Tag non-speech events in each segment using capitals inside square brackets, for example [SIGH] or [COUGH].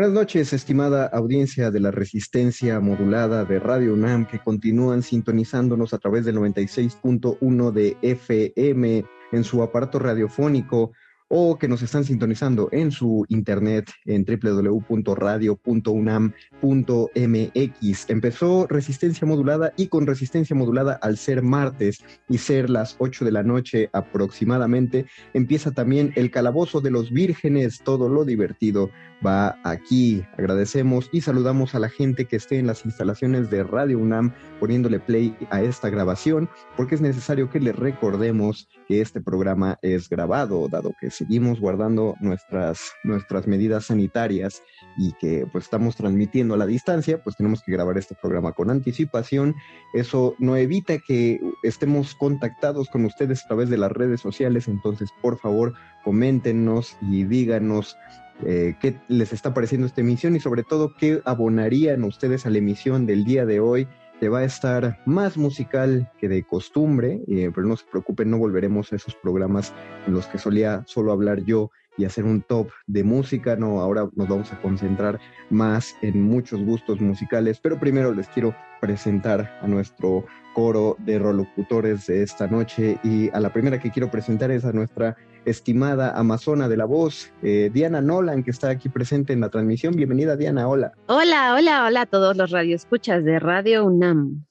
Buenas noches, estimada audiencia de la resistencia modulada de Radio UNAM que continúan sintonizándonos a través del 96.1 de FM en su aparato radiofónico o que nos están sintonizando en su internet en www.radio.unam.mx. Empezó resistencia modulada y con resistencia modulada al ser martes y ser las 8 de la noche aproximadamente, empieza también el calabozo de los vírgenes, todo lo divertido va aquí. Agradecemos y saludamos a la gente que esté en las instalaciones de Radio UNAM poniéndole play a esta grabación, porque es necesario que les recordemos que este programa es grabado, dado que seguimos guardando nuestras, nuestras medidas sanitarias y que pues estamos transmitiendo a la distancia, pues tenemos que grabar este programa con anticipación. Eso no evita que estemos contactados con ustedes a través de las redes sociales, entonces por favor coméntenos y díganos eh, qué les está pareciendo esta emisión y sobre todo qué abonarían ustedes a la emisión del día de hoy. Que va a estar más musical que de costumbre, eh, pero no se preocupen, no volveremos a esos programas en los que solía solo hablar yo y hacer un top de música, no, ahora nos vamos a concentrar más en muchos gustos musicales, pero primero les quiero presentar a nuestro coro de rolocutores de esta noche y a la primera que quiero presentar es a nuestra estimada amazona de la voz, eh, Diana Nolan, que está aquí presente en la transmisión. Bienvenida, Diana, hola. Hola, hola, hola a todos los radioescuchas de Radio UNAM.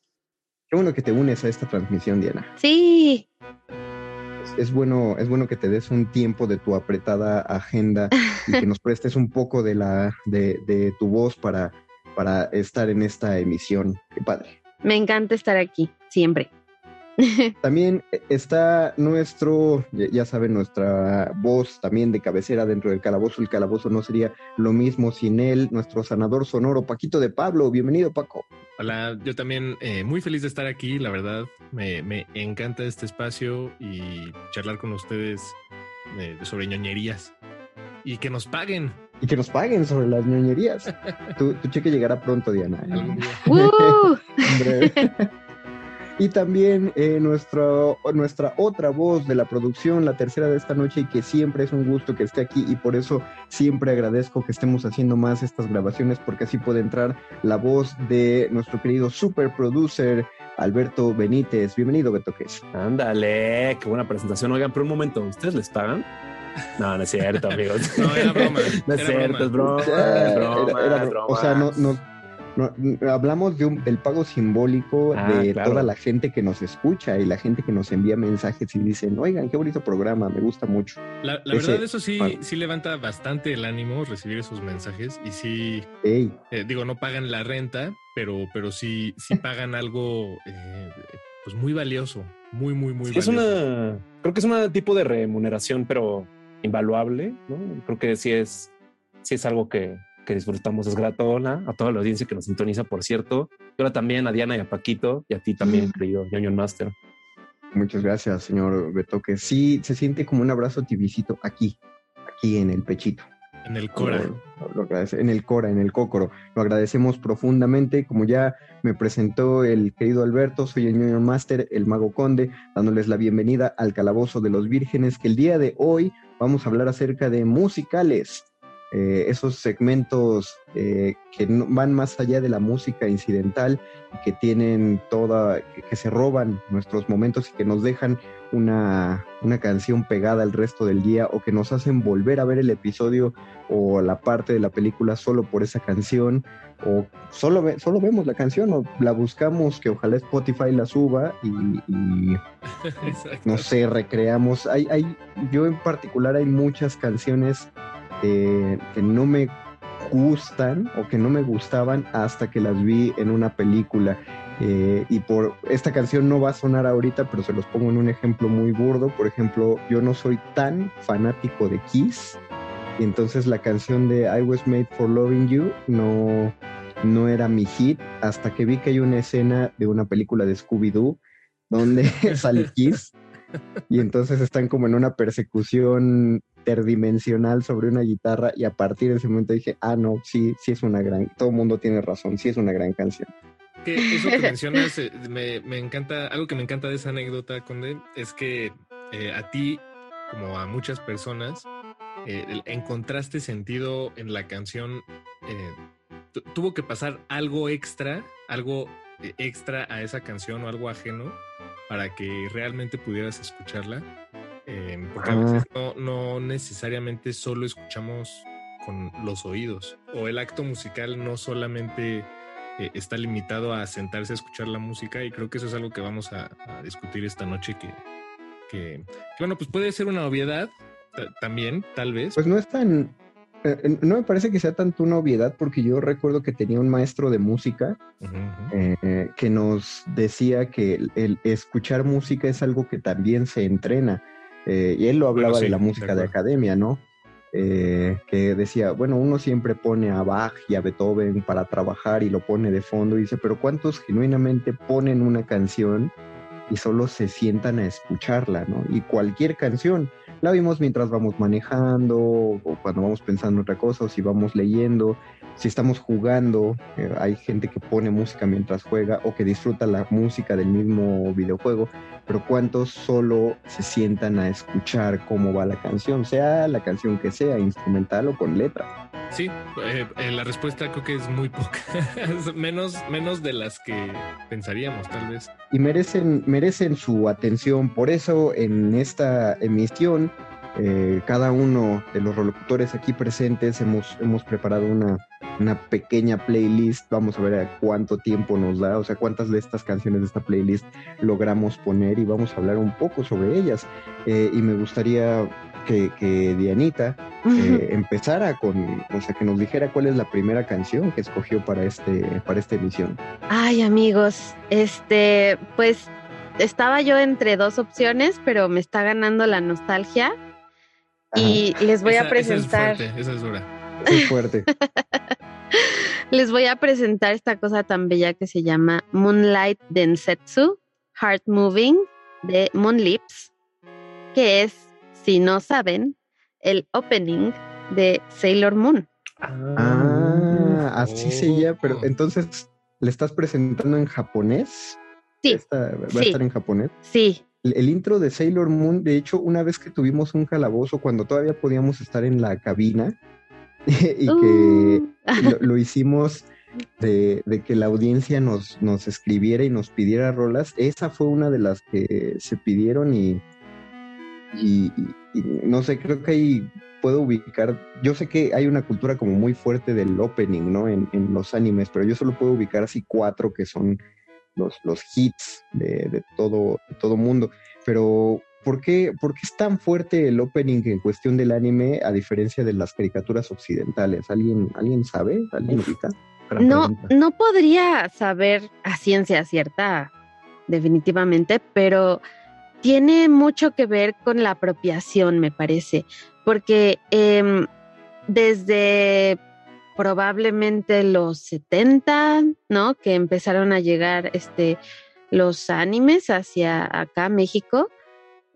Qué bueno que te unes a esta transmisión, Diana. Sí. Es, es bueno, es bueno que te des un tiempo de tu apretada agenda y que [LAUGHS] nos prestes un poco de la, de, de tu voz para, para estar en esta emisión. Qué padre. Me encanta estar aquí, siempre. [LAUGHS] También está nuestro, ya saben, nuestra voz también de cabecera dentro del calabozo. El calabozo no sería lo mismo sin él, nuestro sanador sonoro, Paquito de Pablo. Bienvenido, Paco. Hola, yo también eh, muy feliz de estar aquí, la verdad. Me, me encanta este espacio y charlar con ustedes eh, sobre ñoñerías. Y que nos paguen. Y que nos paguen sobre las ñoñerías. [LAUGHS] tu, tu cheque llegará pronto, Diana. ¿eh? Algún día. [LAUGHS] ¡Uh! Y también eh, nuestro, nuestra otra voz de la producción, la tercera de esta noche, y que siempre es un gusto que esté aquí y por eso siempre agradezco que estemos haciendo más estas grabaciones porque así puede entrar la voz de nuestro querido super producer Alberto Benítez. Bienvenido, Beto Ques. Ándale, qué buena presentación. Oigan, pero un momento, ¿ustedes les pagan? No, no es cierto, amigos. [LAUGHS] No, era broma. [LAUGHS] No es era cierto, es broma. [LAUGHS] broma, Era- es broma. o sea, no, no- no- hablamos de un- del pago simbólico Ah, de claro. toda la gente que nos escucha y la gente que nos envía mensajes y dicen, oigan, qué bonito programa, me gusta mucho. La, la Ese- verdad, eso sí, sí levanta bastante el ánimo recibir esos mensajes y sí, eh, digo, no pagan la renta, pero, pero sí, sí [LAUGHS] pagan algo, eh, pues muy valioso, muy, muy, muy Sí, es valioso. una, creo que es un tipo de remuneración, pero invaluable, ¿no? Creo que sí es, sí es algo que, que disfrutamos. Es grato hola, a toda la audiencia que nos sintoniza, por cierto. Y ahora también a Diana y a Paquito y a ti también, querido Union Master. Muchas gracias, señor Betoque. Sí, se siente como un abrazo tibicito aquí, aquí en el pechito. En el Cora. Lo- lo agradece- en el Cora, en el Cócoro. Lo agradecemos profundamente. Como ya me presentó el querido Alberto, soy el Junior Master, el Mago Conde, dándoles la bienvenida al Calabozo de los Vírgenes, que el día de hoy vamos a hablar acerca de musicales. Eh, esos segmentos eh, que no- van más allá de la música incidental y que tienen toda, que, que se roban nuestros momentos y que nos dejan una, una canción pegada el resto del día o que nos hacen volver a ver el episodio o la parte de la película solo por esa canción o solo, ve- solo vemos la canción o la buscamos que ojalá Spotify la suba y, y [LAUGHS] no sé, recreamos. Hay, hay, yo en particular hay muchas canciones eh, que no me gustan o que no me gustaban hasta que las vi en una película. Eh, y por esta canción no va a sonar ahorita, pero se los pongo en un ejemplo muy burdo. Por ejemplo, yo no soy tan fanático de Kiss. Y entonces la canción de I Was Made for Loving You no, no era mi hit hasta que vi que hay una escena de una película de Scooby-Doo donde [LAUGHS] sale Kiss y entonces están como en una persecución interdimensional sobre una guitarra y a partir de ese momento dije, ah, no, sí, sí es una gran, todo el mundo tiene razón, sí es una gran canción. Eso que mencionas eh, me, encanta, algo que me encanta de esa anécdota, Conde, es que eh, a ti, como a muchas personas, eh, encontraste sentido en la canción. tu- tuvo que pasar algo extra, algo extra a esa canción o algo ajeno para que realmente pudieras escucharla. Eh, porque a Ah. veces no, no necesariamente solo escuchamos con los oídos o el acto musical no solamente eh, está limitado a sentarse a escuchar la música y creo que eso es algo que vamos a, a discutir esta noche que, que, que, bueno, pues puede ser una obviedad ta- también, tal vez. Pues no es tan, eh, no me parece que sea tanto una obviedad porque yo recuerdo que tenía un maestro de música eh, que nos decía que el, el escuchar música es algo que también se entrena. Eh, y él lo hablaba sí, de la música de, academia, ¿no? Eh, que decía, bueno, uno siempre pone a Bach y a Beethoven para trabajar y lo pone de fondo y dice, pero ¿cuántos genuinamente ponen una canción y solo se sientan a escucharla, ¿no? Y cualquier canción, la vimos mientras vamos manejando o cuando vamos pensando en otra cosa o si vamos leyendo, si estamos jugando, eh, hay gente que pone música mientras juega o que disfruta la música del mismo videojuego, pero ¿cuántos solo se sientan a escuchar cómo va la canción, sea la canción que sea, instrumental o con letra? Sí, eh, eh, la respuesta creo que es muy poca, [LAUGHS] menos, menos de las que pensaríamos, tal vez. y merecen, merecen su atención. Por eso en esta emisión, eh, cada uno de los locutores aquí presentes hemos, hemos preparado una, una pequeña playlist. Vamos a ver a cuánto tiempo nos da, o sea, cuántas de estas canciones de esta playlist logramos poner y vamos a hablar un poco sobre ellas. Eh, y me gustaría que, que Dianita eh, empezara con, o sea, que nos dijera cuál es la primera canción que escogió para, este, para esta emisión. Ay, amigos, este, pues estaba yo entre dos opciones, pero me está ganando la nostalgia. Y les voy Esa- a presentar, Esa es fuerte, esa es dura. Es fuerte. [LAUGHS] les voy a presentar esta cosa tan bella que se llama Moonlight Densetsu, Heart Moving de Moonlips, que es, si no saben, el opening de Sailor Moon. Ah, así se llama, pero Oh. entonces le estás presentando en japonés. Sí, Esta- va a estar en japonés. sí, El, intro de Sailor Moon, de hecho, una vez que tuvimos un calabozo, cuando todavía podíamos estar en la cabina, [LAUGHS] y que Uh. lo, lo hicimos de, de que la audiencia nos, nos escribiera y nos pidiera rolas, esa fue una de las que se pidieron y- y no sé, creo que ahí puedo ubicar, yo sé que hay una cultura como muy fuerte del opening, ¿no? En, en los animes, pero yo solo puedo ubicar así cuatro que son los, los hits de, de todo, de todo mundo. Pero, ¿por qué, ¿por qué es tan fuerte el opening en cuestión del anime a diferencia de las caricaturas occidentales? ¿Alguien, ¿alguien sabe? ¿Alguien ubica? No, pregunta. no podría saber a ciencia cierta definitivamente, pero tiene mucho que ver con la apropiación, me parece, porque em, desde probablemente los 70, ¿no? Que empezaron a llegar este, los animes hacia acá, México,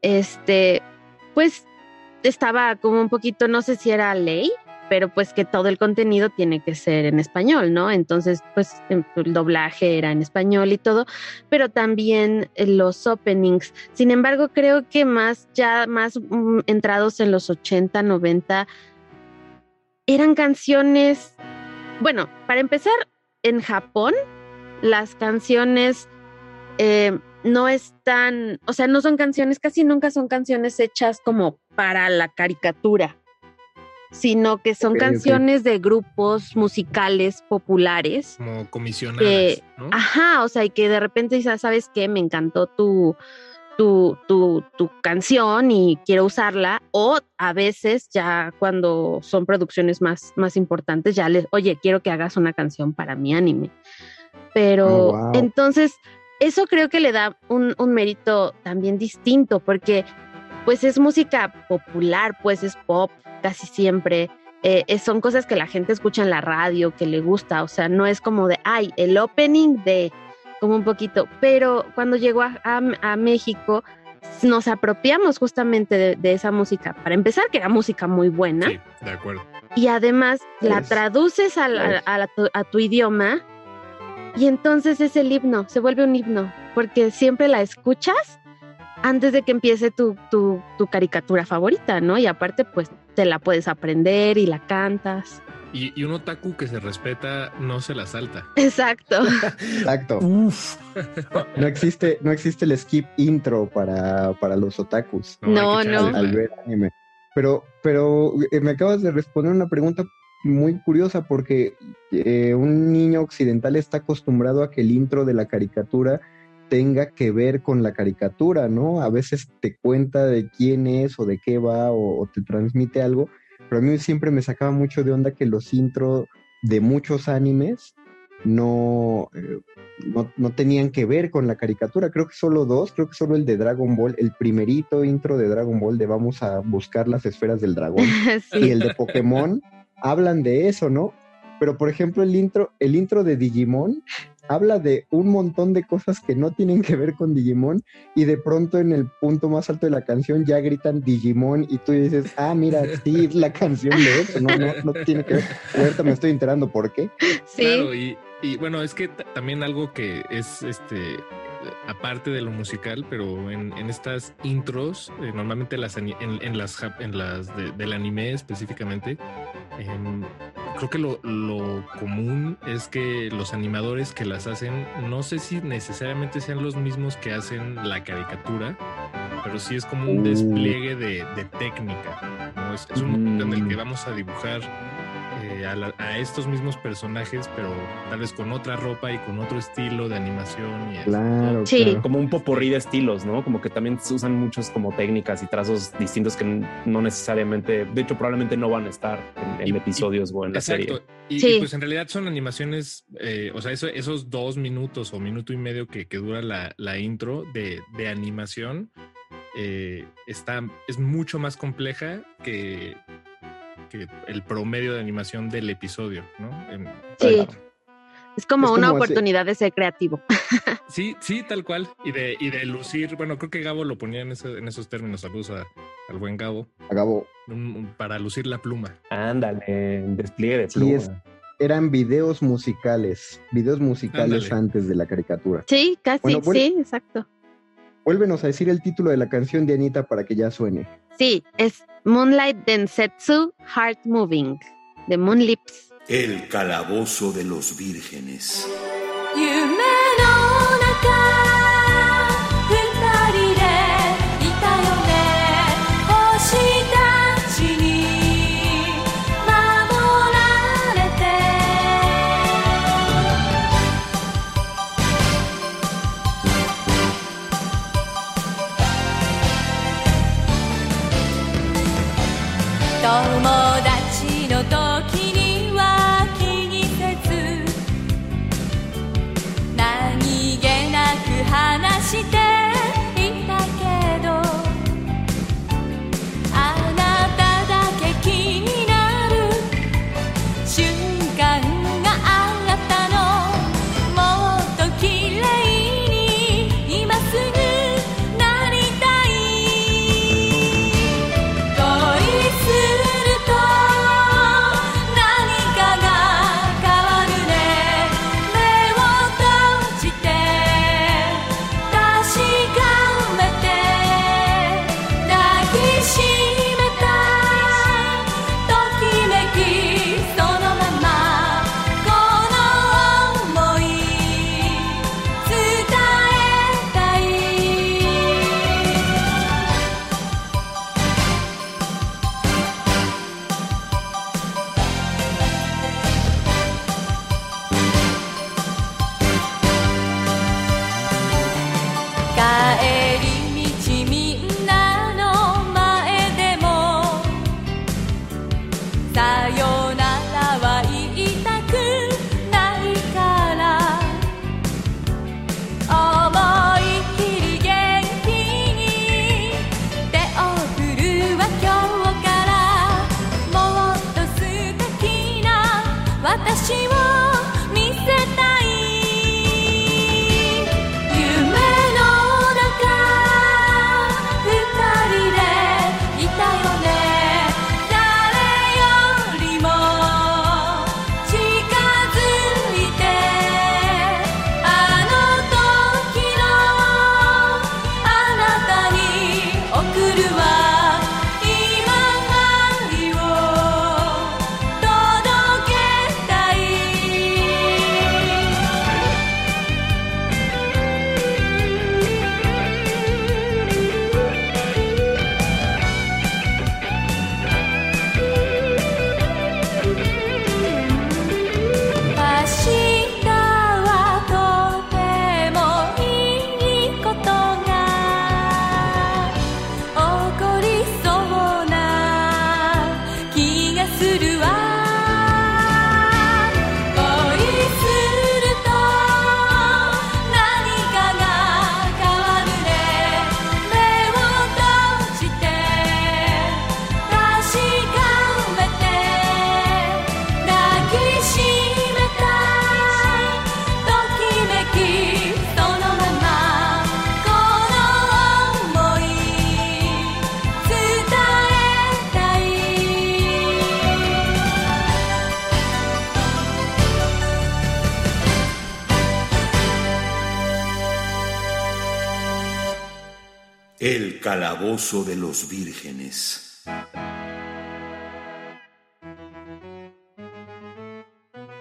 este, pues estaba como un poquito, no sé si era ley, pero pues que todo el contenido tiene que ser en español, ¿no? Entonces, pues em, el doblaje era en español y todo, pero también eh, los openings. Sin embargo, creo que más ya más mm, entrados en los 80, 90 eran canciones, bueno, para empezar, en Japón las canciones eh, no están, o sea, no son canciones, casi nunca son canciones hechas como para la caricatura sino que son canciones de grupos musicales populares. Como comisionadas. ¿no? Ajá, o sea, y que de repente dices, ¿sabes qué? Me encantó tu, tu, tu, tu, canción y quiero usarla. O a veces ya cuando son producciones más, más importantes, ya les, oye, quiero que hagas una canción para mi anime. Pero oh, wow. entonces, eso creo que le da un, un mérito también distinto, porque pues es música popular, pues es pop casi siempre. Eh, son cosas que la gente escucha en la radio, que le gusta, o sea, no es como de, ay, el opening de, como un poquito, pero cuando llegó a, a, a México nos apropiamos justamente de, de, esa música, para empezar, que era música muy buena. Sí, de acuerdo. Y además pues, la traduces a, la, a, la, a tu idioma y entonces es el himno, se vuelve un himno, porque siempre la escuchas antes de que empiece tu, tu, tu, caricatura favorita, ¿no? Y aparte, pues te la puedes aprender y la cantas. Y, y, un otaku que se respeta no se la salta. [LAUGHS] Exacto. Exacto. Uf. [LAUGHS] No existe, no existe el skip intro para, para los otakus. No, no. Al, al, ver anime. Pero, pero eh, me acabas de responder una pregunta muy curiosa porque eh, un niño occidental está acostumbrado a que el intro de la caricatura tenga que ver con la caricatura, ¿no? A veces te cuenta de quién es o de qué va o, o te transmite algo, pero a mí siempre me sacaba mucho de onda que los intros de muchos animes no, eh, no, no, tenían que ver con la caricatura. Creo que solo dos, creo que solo el de Dragon Ball, el primerito intro de Dragon Ball de vamos a buscar las esferas del dragón [LAUGHS] sí. y el de Pokémon hablan de eso, ¿no? Pero por ejemplo el intro, el intro de Digimon habla de un montón de cosas que no tienen que ver con Digimon y de pronto en el punto más alto de la canción ya gritan Digimon y tú dices, ah, mira, sí, la canción de eso, no, no, no tiene que ver. Ahorita me estoy enterando por qué. Sí. Claro, y, y bueno, es que también algo que es este aparte de lo musical, pero en, en estas intros, eh, normalmente las en, en, las en las de, del anime específicamente, eh, creo que lo, lo, común es que los animadores que las hacen, no sé si necesariamente sean los mismos que hacen la caricatura, pero sí es como un despliegue de, de técnica. ¿no? Es, es, un momento en el que vamos a dibujar a, la, a, estos mismos personajes, pero tal vez con otra ropa y con otro estilo de animación. Y claro, sí. Claro. Como un poporrí de estilos, ¿no? Como que también se usan muchos como técnicas y trazos distintos que no necesariamente, de hecho, probablemente no van a estar en, en y, episodios y, o en la exacto. serie. Y, sí. y, pues en realidad son animaciones, eh, o sea, eso, esos dos minutos o minuto y medio que, que dura la, la intro de, de animación. Eh, está, es mucho más compleja que, que el promedio de animación del episodio, ¿no? En, sí. Es como, es como una oportunidad de ser creativo. [LAUGHS] Sí, sí, tal cual. Y de, y de lucir, bueno, creo que Gabo lo ponía en, ese, en esos términos. Saludos a, al buen Gabo. A Gabo. Un, para lucir la pluma. Ándale, despliegue de pluma. Sí, es, eran videos musicales, videos musicales Ándale. antes de la caricatura. Sí, casi, bueno, bueno, sí, exacto. Vuélvenos a decir el título de la canción de Anita para que ya suene. Sí, es Moonlight Densetsu Heart Moving de Moonlips. El calabozo de los vírgenes. Calabozo de los vírgenes.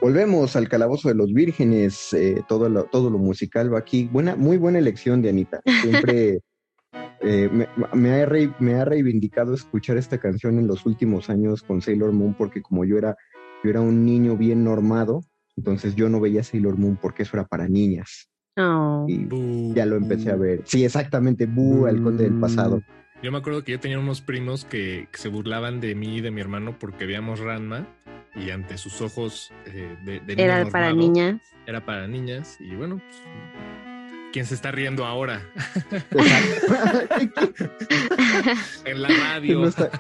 Volvemos al calabozo de los vírgenes, eh, todo, lo, todo lo musical va aquí. Buena, muy buena elección de Anita. Siempre [LAUGHS] eh, me, me, ha re, me, ha reivindicado escuchar esta canción en los últimos años con Sailor Moon, porque como yo era, yo era un niño bien normado, entonces yo no veía Sailor Moon porque eso era para niñas. Oh. Y ya lo empecé a ver. Sí, exactamente, Bu, el conde del pasado. Yo me acuerdo que yo tenía unos primos que, que, se burlaban de mí y de mi hermano porque veíamos Ranma y ante sus ojos eh, de, de Era para niñas. Era para niñas y bueno, pues, ¿quién se está riendo ahora? [LAUGHS] en la radio. ¿Quién, no está,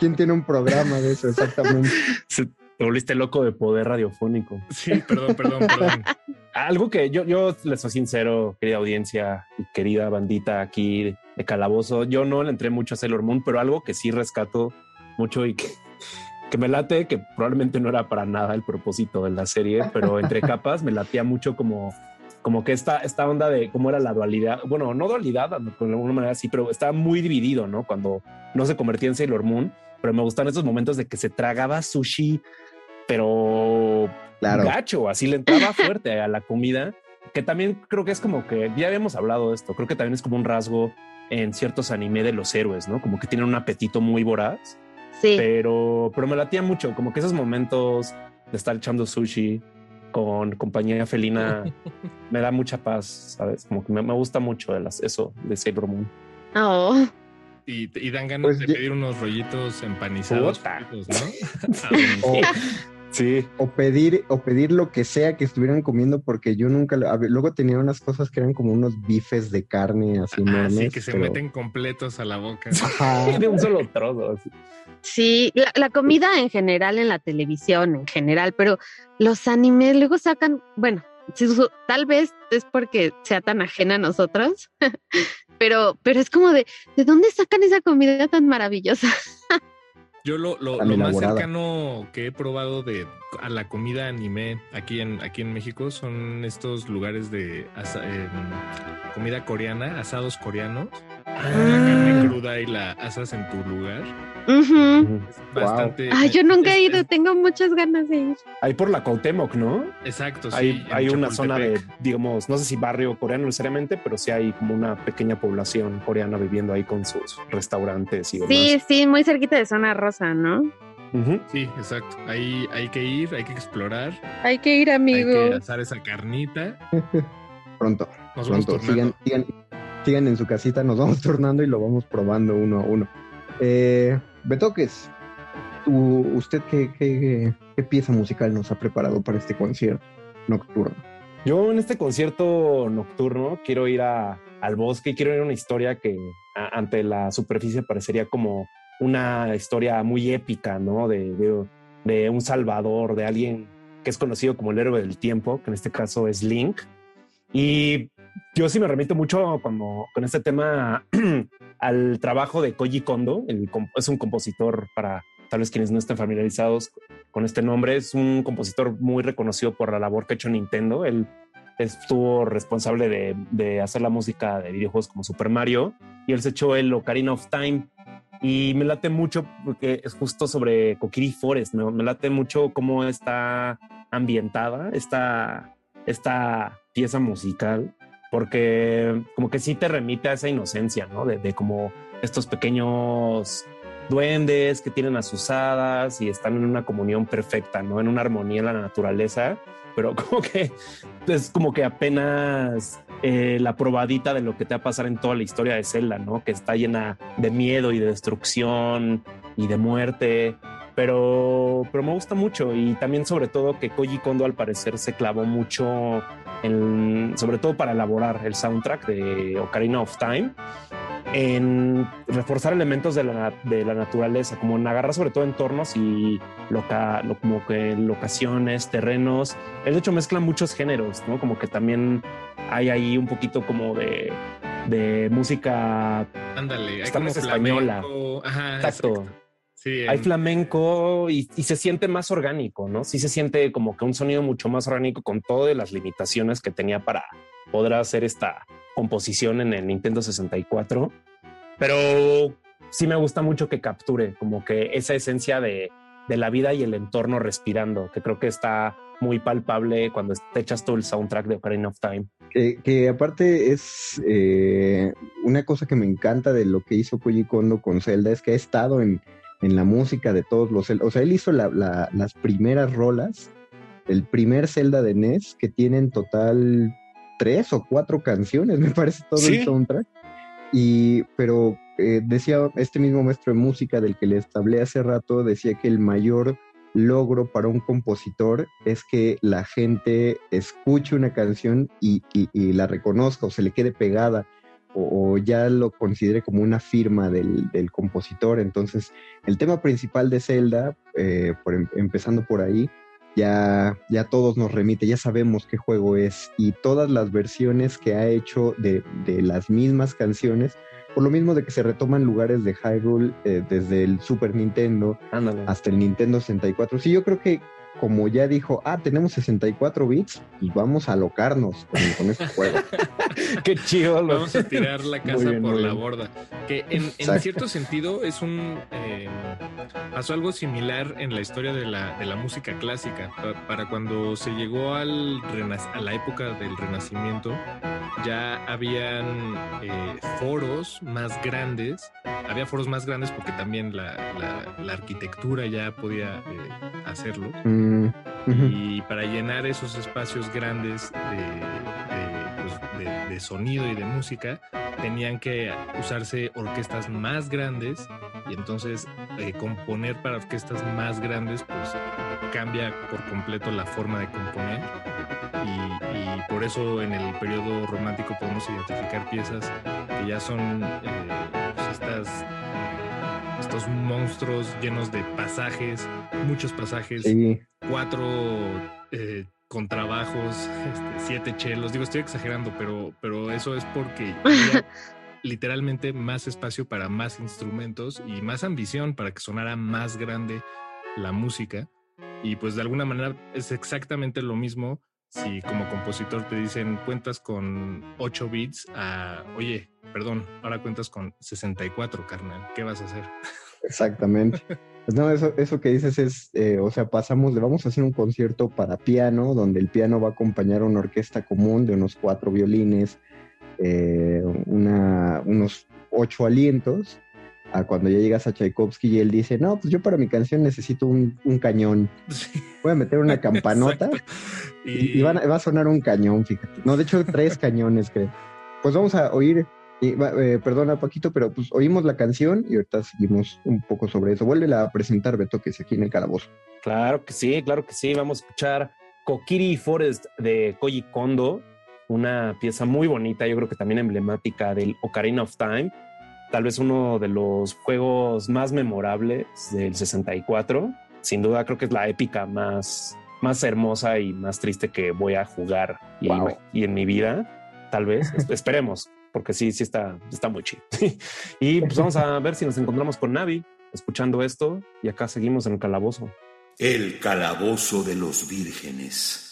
¿Quién, tiene un programa de eso exactamente? [LAUGHS] Se, te volviste loco de poder radiofónico. Sí, perdón, perdón, perdón. [LAUGHS] Algo que yo, yo les soy sincero, querida audiencia y querida bandita aquí de Calabozo, yo no le entré mucho a Sailor Moon, pero algo que sí rescato mucho y que, que me late, que probablemente no era para nada el propósito de la serie, pero entre [LAUGHS] capas me latía mucho como, como que esta, esta onda de cómo era la dualidad, bueno, no dualidad, de alguna manera sí, pero estaba muy dividido, ¿no? Cuando no se convertía en Sailor Moon, pero me gustan esos momentos de que se tragaba sushi, pero claro. gacho, así le entraba fuerte a la comida, que también creo que es como que, ya habíamos hablado de esto, creo que también es como un rasgo en ciertos anime de los héroes, ¿no? Como que tienen un apetito muy voraz. Sí. Pero, pero me latía mucho, como que esos momentos de estar echando sushi con compañía felina [LAUGHS] me da mucha paz, ¿sabes? Como que me, me gusta mucho de las, eso de Sailor Moon. Oh. Y, y, dan ganas pues de pedir unos rollitos empanizados, fritos, ¿no? [LAUGHS] o, sí. O pedir, o pedir lo que sea que estuvieran comiendo, porque yo nunca. A ver, luego tenía unas cosas que eran como unos bifes de carne así ah, enormes. Sí, que se pero... meten completos a la boca. Ajá. [LAUGHS] de un solo trozo. Así. Sí, la, la, comida en general en la televisión, en general, pero los animes luego sacan, bueno, tal vez es porque sea tan ajena a nosotros, [LAUGHS] pero, pero es como de, ¿de dónde sacan esa comida tan maravillosa? [LAUGHS] Yo lo, lo, lo más cercano que he probado de a la comida anime aquí en aquí en México son estos lugares de asa, eh, comida coreana, asados coreanos. Ah. La carne cruda y la asas en tu lugar. Uh -huh. Es bastante. Ay, yo nunca he ido, tengo muchas ganas de ir. Ahí por la Cuauhtémoc, ¿no? Exacto, sí. Hay, hay una zona de, digamos, no sé si barrio coreano necesariamente, pero sí hay como una pequeña población coreana viviendo ahí con sus restaurantes y demás. Sí, sí, muy cerquita de zona rosa, ¿no? Uh -huh. Sí, exacto. Ahí hay que ir, hay que explorar. Hay que ir, amigo. Hay que asar esa carnita. [LAUGHS] pronto. Nos pronto. Sigan, sigan, sigan, en su casita, nos vamos [LAUGHS] turnando y lo vamos probando uno a uno. Eh, Betoques, ¿usted qué, qué, qué pieza musical nos ha preparado para este concierto nocturno? Yo en este concierto nocturno quiero ir a, al bosque y quiero ir a una historia que a, ante la superficie parecería como una historia muy épica, ¿no? De, de, de, un salvador, de alguien que es conocido como el héroe del tiempo, que en este caso es Link. Y yo sí me remito mucho cuando, con este tema [CLEARS THROAT] al trabajo de Koji Kondo, el, es un compositor para tal vez quienes no estén familiarizados con este nombre, es un compositor muy reconocido por la labor que ha hecho Nintendo. Él estuvo responsable de, de hacer la música de videojuegos como Super Mario y él se echó el Ocarina of Time y me late mucho porque es justo sobre Kokiri Forest, ¿no? me late mucho cómo está ambientada esta, esta pieza musical, porque como que sí te remite a esa inocencia, ¿no? De, de como estos pequeños duendes que tienen a sus hadas y están en una comunión perfecta, ¿no? En una armonía en la naturaleza, pero [LAUGHS] como que es como que apenas eh, la probadita de lo que te va a pasar en toda la historia de Zelda, ¿no? Que está llena de miedo y de destrucción y de muerte, pero, pero me gusta mucho y también sobre todo que Koji Kondo al parecer se clavó mucho en, sobre todo para elaborar el soundtrack de Ocarina of Time en reforzar elementos de la, de la naturaleza, como en agarrar sobre todo entornos y loca, lo, como que locaciones, terrenos. Él de hecho mezcla muchos géneros, ¿no? Como que también hay ahí un poquito como de, de música. Ándale, española. Ajá, exacto. exacto. Sí, hay flamenco y, y, se siente más orgánico, ¿no? Sí se siente como que un sonido mucho más orgánico con todas las limitaciones que tenía para poder hacer esta composición en el Nintendo 64. pero sí me gusta mucho que capture como que esa esencia de, de la vida y el entorno respirando, que creo que está muy palpable cuando te echas todo el soundtrack de Ocarina of Time. que aparte es eh, una cosa que me encanta de lo que hizo Koji Kondo con Zelda, es que ha estado en, en la música de todos los O sea, él hizo las primeras rolas, el primer Zelda de NES, que tiene en total tres o cuatro canciones, [LAUGHS] me parece todo el soundtrack. Y, pero eh, decía este mismo maestro de música del que les hablé hace rato, decía que el mayor logro para un compositor es que la gente escuche una canción y, la reconozca o se le quede pegada o, ya lo considere como una firma del, compositor. Entonces, el tema principal de Zelda, eh, por, em, empezando por ahí, ya, ya todos nos remite, ya sabemos qué juego es y todas las versiones que ha hecho de, de las mismas canciones por lo mismo de que se retoman lugares de Hyrule eh, desde el Super Nintendo hasta el Nintendo 64. Sí, yo creo que como ya dijo, ah, tenemos 64 bits, y vamos a alocarnos con, este juego. [LAUGHS] Qué chido. Vamos a [LAUGHS] tirar la casa por la borda. Que en, cierto sentido es un... Eh, pasó algo similar en la historia de la, de la música clásica. Para cuando se llegó al a la época del Renacimiento, ya habían eh, foros más grandes. Había foros más grandes porque también la, la, arquitectura ya podía eh, hacerlo. Mm. Y para llenar esos espacios grandes pues, de, sonido y de música, tenían que usarse orquestas más grandes y entonces eh, componer para orquestas más grandes pues cambia por completo la forma de componer y, por eso en el periodo romántico podemos identificar piezas que ya son eh, pues, estas estos monstruos llenos de pasajes, muchos pasajes, cuatro eh, contrabajos, este, siete chelos. Digo, estoy exagerando, pero, pero eso es porque [LAUGHS] literalmente más espacio para más instrumentos y más ambición para que sonara más grande la música. Y pues de alguna manera es exactamente lo mismo si como compositor te dicen cuentas con 8 bits a, oye, perdón, ahora cuentas con 64, carnal, ¿qué vas a hacer? Exactamente. [LAUGHS] Pues no, eso, eso que dices es, eh, o sea, pasamos le vamos a hacer un concierto para piano, donde el piano va a acompañar a una orquesta común de unos cuatro violines, eh, una, unos ocho alientos, a cuando ya llegas a Tchaikovsky y él dice, no, pues yo para mi canción necesito un, cañón. Voy a meter una [LAUGHS] campanota y, va a sonar un cañón, fíjate. No, de hecho, tres [LAUGHS] cañones, creo. Pues vamos a oír eh, perdona, Paquito, pero pues oímos la canción y ahorita seguimos un poco sobre eso. Vuelve a presentar, Beto, que es aquí en el calabozo. Claro que sí, claro que sí. Vamos a escuchar Kokiri Forest de Koji Kondo, una pieza muy bonita, yo creo que también emblemática del Ocarina of Time. Tal vez uno de los juegos más memorables del 64. Sin duda, creo que es la épica más, más hermosa y más triste que voy a jugar y, y en mi vida. Tal vez, esperemos porque sí, sí está, está muy chido. [LAUGHS] y pues vamos a ver si nos encontramos con Navi escuchando esto y acá seguimos en el calabozo. El calabozo de los vírgenes.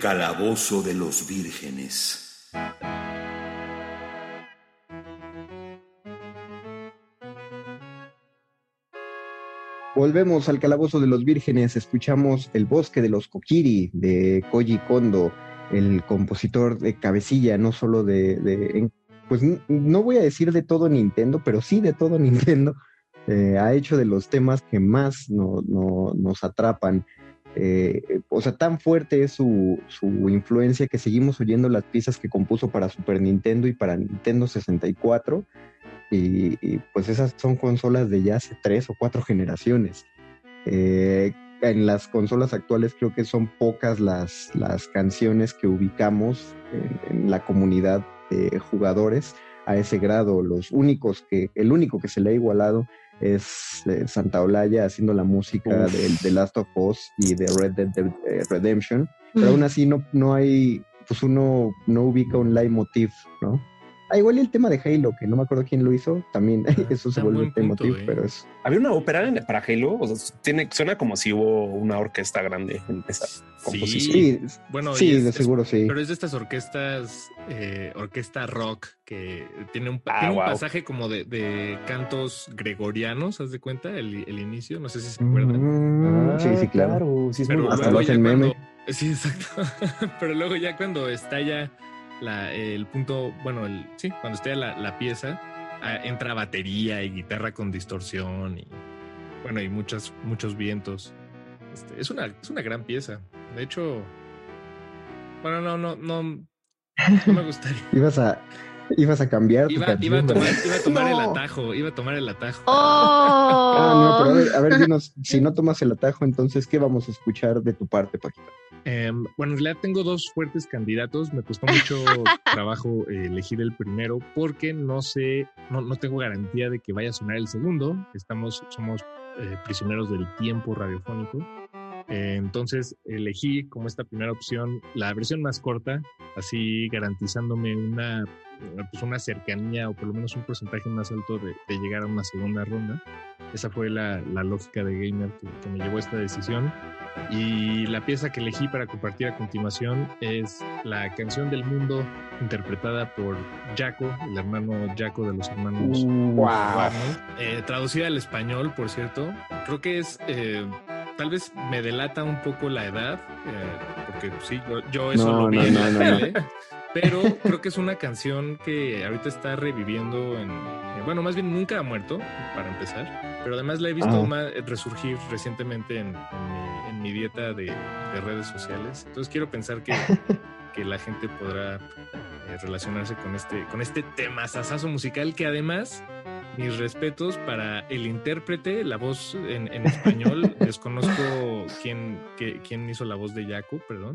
Calabozo de los vírgenes. Volvemos al calabozo de los vírgenes, escuchamos El bosque de los Kokiri de Koji Kondo, el compositor de cabecilla, no solo de, pues no voy a decir de todo Nintendo, pero sí de todo [LAUGHS] Nintendo, eh, ha hecho de los temas que más no, nos atrapan. Eh, o sea, tan fuerte es su, su, influencia que seguimos oyendo las piezas que compuso para Super Nintendo y para Nintendo 64 y, pues esas son consolas de ya hace tres o cuatro generaciones. Eh, en las consolas actuales creo que son pocas las, las canciones que ubicamos en, la comunidad de jugadores a ese grado. Los únicos que, el único que se le ha igualado es eh, Santa Olaya haciendo la música de, The Last of Us y de Red Dead eh, Redemption. Pero aún así no, no hay, pues uno no ubica un leitmotiv, ¿no? Ah, igual y el tema de Halo, que no me acuerdo quién lo hizo, también ah, [LAUGHS] eso se vuelve un motivo, eh. pero es. Había una ópera para Halo, o sea, tiene, suena como si hubo una orquesta grande en esa composición. Sí, bueno, sí, de seguro sí. Pero es de estas orquestas, eh, orquesta rock, que tiene un, ah, pasaje como de, cantos gregorianos, ¿haz de cuenta? El, inicio, no sé si se acuerdan. Mm, sí, sí, claro. Sí, es muy hasta lo hacen meme. Sí, [LAUGHS] exacto. pero luego ya cuando estalla el punto, bueno, el, sí, cuando esté la, la pieza, entra batería y guitarra con distorsión y bueno, y muchos, muchos vientos. Este, es, una, es una gran pieza. De hecho, bueno, no, no, no, no me [LAUGHS] gustaría. ibas a, ibas a cambiar. Iba, iba a tomar, iba a tomar el atajo, iba a tomar el atajo. Oh. Ah, no, pero a ver, a ver, [LAUGHS] dinos, si no tomas el atajo, entonces, ¿qué vamos a escuchar de tu parte, Paquita? Em, bueno, en realidad tengo dos fuertes candidatos. Me costó mucho [LAUGHS] trabajo eh, elegir el primero porque no sé, no, no, tengo garantía de que vaya a sonar el segundo. Estamos, somos eh, prisioneros del tiempo radiofónico. Eh, entonces elegí como esta primera opción la versión más corta, así garantizándome una, pues una cercanía o por lo menos un porcentaje más alto de, de llegar a una segunda ronda. Esa fue la, la lógica de Gamer que, que, me llevó a esta decisión. Y la pieza que elegí para compartir a continuación es la canción del mundo interpretada por Jaco, el hermano Jaco de los hermanos wow. eh, traducida al español, por cierto. Creo que es... Eh, tal vez me delata un poco la edad, eh, porque sí, yo, yo eso lo vi en la tele, pero creo que es una canción que ahorita está reviviendo en, bueno, más bien nunca ha muerto, para empezar, pero además la he visto más, resurgir recientemente en, mi, dieta de, redes sociales. Entonces quiero pensar que, [LAUGHS] que la gente podrá eh, relacionarse con este, con este tema sasazo musical que además mis respetos para el intérprete, la voz en, español. [LAUGHS] Desconozco quién, quién hizo la voz de Yaku, perdón.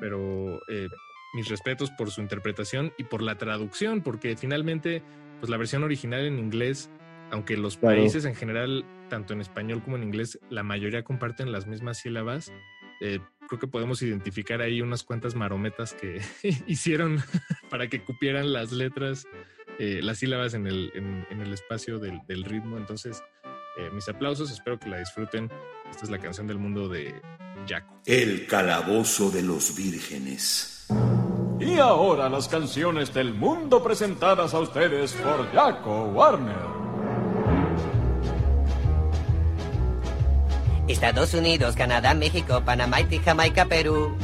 Pero eh, mis respetos por su interpretación y por la traducción, porque finalmente, pues la versión original en inglés, aunque los países en general, tanto en español como en inglés, la mayoría comparten las mismas sílabas, eh, creo que podemos identificar ahí unas cuantas marometas que [LAUGHS] hicieron [LAUGHS] para que cupieran las letras, eh, las sílabas en el, en, el espacio del, del, ritmo. Entonces, eh, mis aplausos, espero que la disfruten. Esta es la canción del mundo de Jaco. El calabozo de los vírgenes. Y ahora las canciones del mundo presentadas a ustedes por Jaco Warner. Estados Unidos, Canadá, México, Panamá, Haití, Jamaica, Perú.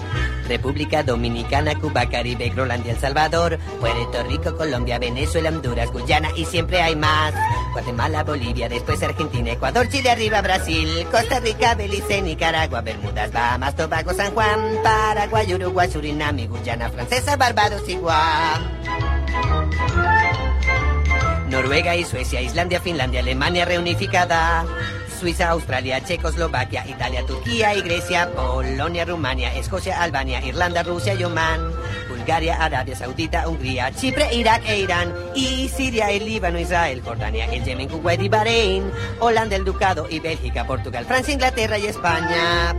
República Dominicana, Cuba, Caribe, Groenlandia, El Salvador, Puerto Rico, Colombia, Venezuela, Honduras, Guyana y siempre hay más. Guatemala, Bolivia, después Argentina, Ecuador, Chile, arriba Brasil, Costa Rica, Belice, Nicaragua, Bermudas, Bahamas, Tobago, San Juan, Paraguay, Uruguay, Surinam, Guyana Francesa, Barbados y Guam. Noruega y Suecia, Islandia, Finlandia, Alemania reunificada. Suiza, Australia, Checoslovaquia, Italia, Turquía y Grecia, Polonia, Rumania, Escocia, Albania, Irlanda, Rusia y Bulgaria, Arabia Saudita, Hungría, Chipre, Irak e Irán, y Siria, el Líbano, Israel, Jordania, el Yemen, Kuwait y Bahrein, Holanda, el Ducado y Bélgica, Portugal, Francia, Inglaterra y España.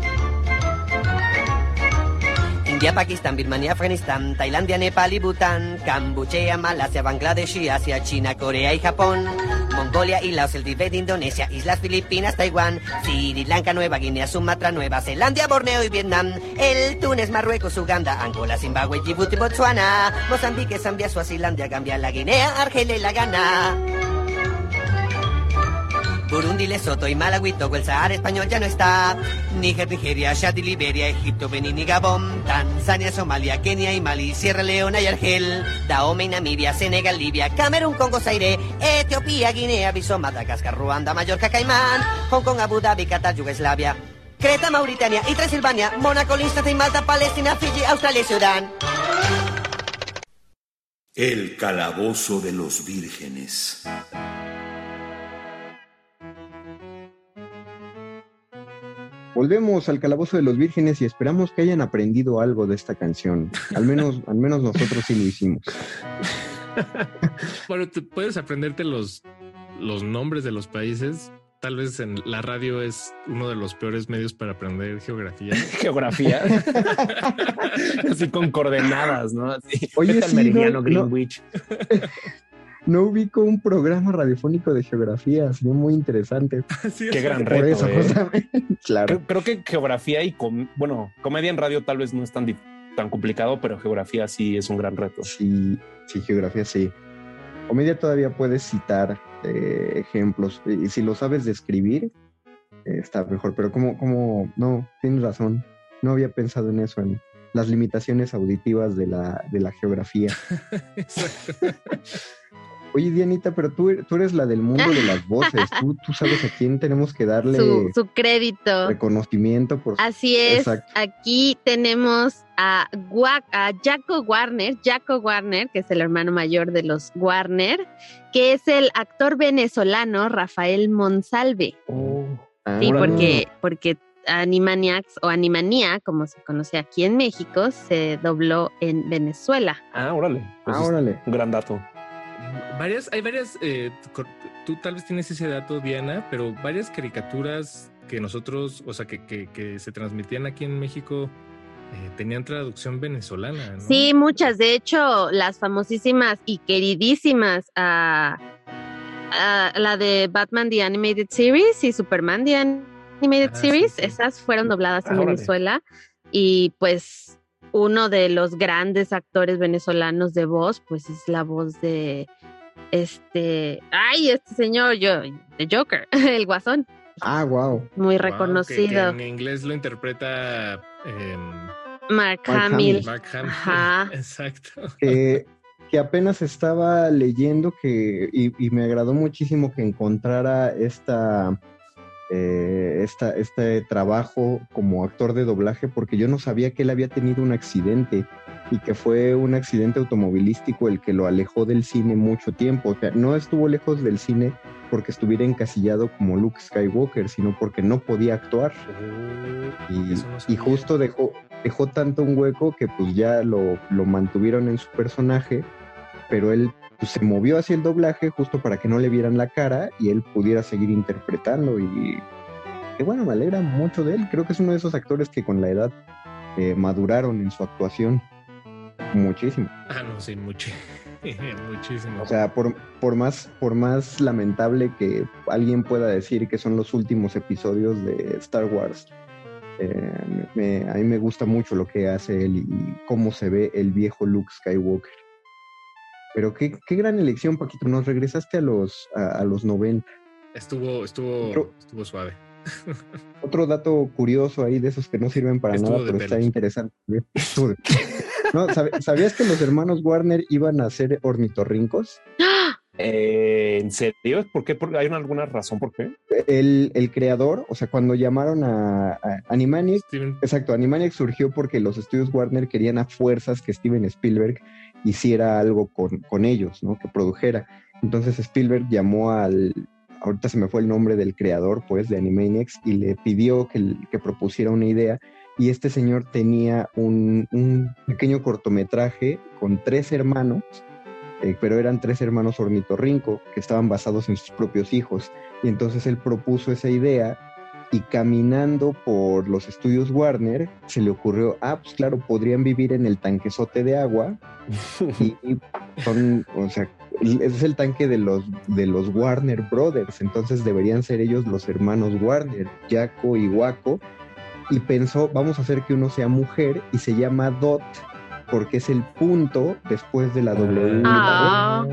India, Pakistán, Birmania, Afganistán, Tailandia, Nepal y Bután, Camboya, Malasia, Bangladesh y Asia, China, Corea y Japón, Mongolia y Laos, el Tibet, Indonesia, Islas Filipinas, Taiwán, Sri Lanka, Nueva Guinea, Sumatra, Nueva Zelanda, Borneo y Vietnam, el Túnez, Marruecos, Uganda, Angola, Zimbabue, Djibouti, Botswana, Mozambique, Zambia, Suazilandia, Gambia, la Guinea, Argelia y la Ghana. Burundi, Lesoto y Malawi, Togo, el Sahara español ya no está. Níger, Nigeria, Chad Liberia, Egipto, Benín y Gabón. Tanzania, Somalia, Kenia y Mali, Sierra Leona y Argel. Dahomey, Namibia, Senegal, Libia, Camerún, Congo, Zaire, Etiopía, Guinea, Bissau, Madagascar, Ruanda, Mallorca, Caimán. Hong Kong, Abu Dhabi, Qatar, Yugoslavia. Creta, Mauritania y Transilvania, Mónaco, Liechtenstein, Palestina, Fiji, Australia y Sudán. El calabozo de los vírgenes. Volvemos al calabozo de los vírgenes y esperamos que hayan aprendido algo de esta canción. Al menos, al menos nosotros sí lo hicimos. [LAUGHS] bueno, tú puedes aprenderte los, los nombres de los países. Tal vez en la radio es uno de los peores medios para aprender geografía. [LAUGHS] geografía. [LAUGHS] Así con coordenadas, ¿no? Así. Oye, Vete al sí, meridiano no- no- Greenwich. No ubico un programa radiofónico de geografía, sería muy interesante. [LAUGHS] Qué gran Por reto. eso, ¿eh? [LAUGHS] Claro. Creo, creo que geografía y com- bueno, comedia en radio tal vez no es tan, tan complicado, pero geografía sí es un gran reto. Sí, sí, geografía sí. Comedia todavía puedes citar eh, ejemplos y si lo sabes describir eh, está mejor, pero como, como, no, tienes razón, no había pensado en eso, en las limitaciones auditivas de la, de la geografía. [LAUGHS] Oye, Dianita, pero tú, tú eres la del mundo de las voces, [LAUGHS] tú, tú sabes a quién tenemos que darle Su, su crédito. reconocimiento por Así es, Exacto. aquí tenemos a, Gua- a Jaco Warner, Jaco Warner, que es el hermano mayor de los Warner, que es el actor venezolano Rafael Monsalve. Ah, Sí, órale. porque, porque Animaniacs o Animanía, como se conoce aquí en México, se dobló en Venezuela. Ah, órale. Pues Ah, órale. Un gran dato. Varias, hay varias, eh, tú tal vez tienes ese dato, Diana, pero varias caricaturas que nosotros, o sea, que, que, que se transmitían aquí en México, eh, tenían traducción venezolana, ¿no? Sí, muchas. De hecho, las famosísimas y queridísimas, ah, la de Batman The Animated Series y Superman The Animated Ah, Series, sí. esas fueron dobladas en órale. Venezuela. Y pues uno de los grandes actores venezolanos de voz, pues es la voz de este, ay, este señor, yo, de Joker, [LAUGHS] el guasón, Ah, wow. muy Wow, que- que reconocido. en inglés lo interpreta em, Mark Mark Hamill. Hamill. Mark Hamill. Ajá. [LAUGHS] Exacto. que, que apenas estaba leyendo que, y, y me agradó muchísimo que encontrara esta, eh, esta, este trabajo como actor de doblaje, porque yo no sabía que él había tenido un accidente y que fue un accidente automovilístico el que lo alejó del cine mucho tiempo. O sea, no estuvo lejos del cine porque estuviera encasillado como Luke Skywalker, sino porque no podía actuar. Y, no y sabía. justo dejó, dejó tanto un hueco que pues ya lo, lo mantuvieron en su personaje, pero él pues, se movió hacia el doblaje justo para que no le vieran la cara y él pudiera seguir interpretando y que bueno, me alegra mucho de él. Creo que es uno de esos actores que con la edad eh, maduraron en su actuación muchísimo. Ah, no, sí, mucho. [LAUGHS] Muchísimo. O sea, por, por, más, por más lamentable que alguien pueda decir que son los últimos episodios de Star Wars, eh, me- a mí me gusta mucho lo que hace él y cómo se ve el viejo Luke Skywalker. Pero qué, qué gran elección, Paquito. Nos regresaste a los, a, a los 90. estuvo, estuvo, Otro- estuvo suave. [LAUGHS] Otro dato curioso ahí de esos que no sirven para Estuvo nada, pero está interesante. [LAUGHS] Estuvo de- No, ¿sabe- ¿Sabías que los hermanos Warner iban a ser ornitorrincos? [GASPS] Eh, ¿En serio? ¿Por qué? ¿Por- ¿Hay una- alguna razón por qué? El, el creador, o sea, cuando llamaron a, a Steven, exacto, Animaniacs surgió porque los estudios Warner querían a fuerzas que Steven Spielberg hiciera algo con, con ellos, ¿no? Que produjera. Entonces Spielberg llamó al, ahorita se me fue el nombre del creador, pues, de Animaniacs, y le pidió que, que propusiera una idea. Y este señor tenía un, un pequeño cortometraje con tres hermanos, eh, pero eran tres hermanos ornitorrinco que estaban basados en sus propios hijos. Y entonces él propuso esa idea y caminando por los estudios Warner se le ocurrió, ah, pues claro, podrían vivir en el tanquesote de agua [LAUGHS] y, son, o sea, es el tanque de los, de los Warner Brothers, entonces deberían ser ellos los hermanos Warner, Jaco y Waco, y pensó, vamos a hacer que uno sea mujer y se llama Dot porque es el punto después de la W. Ah.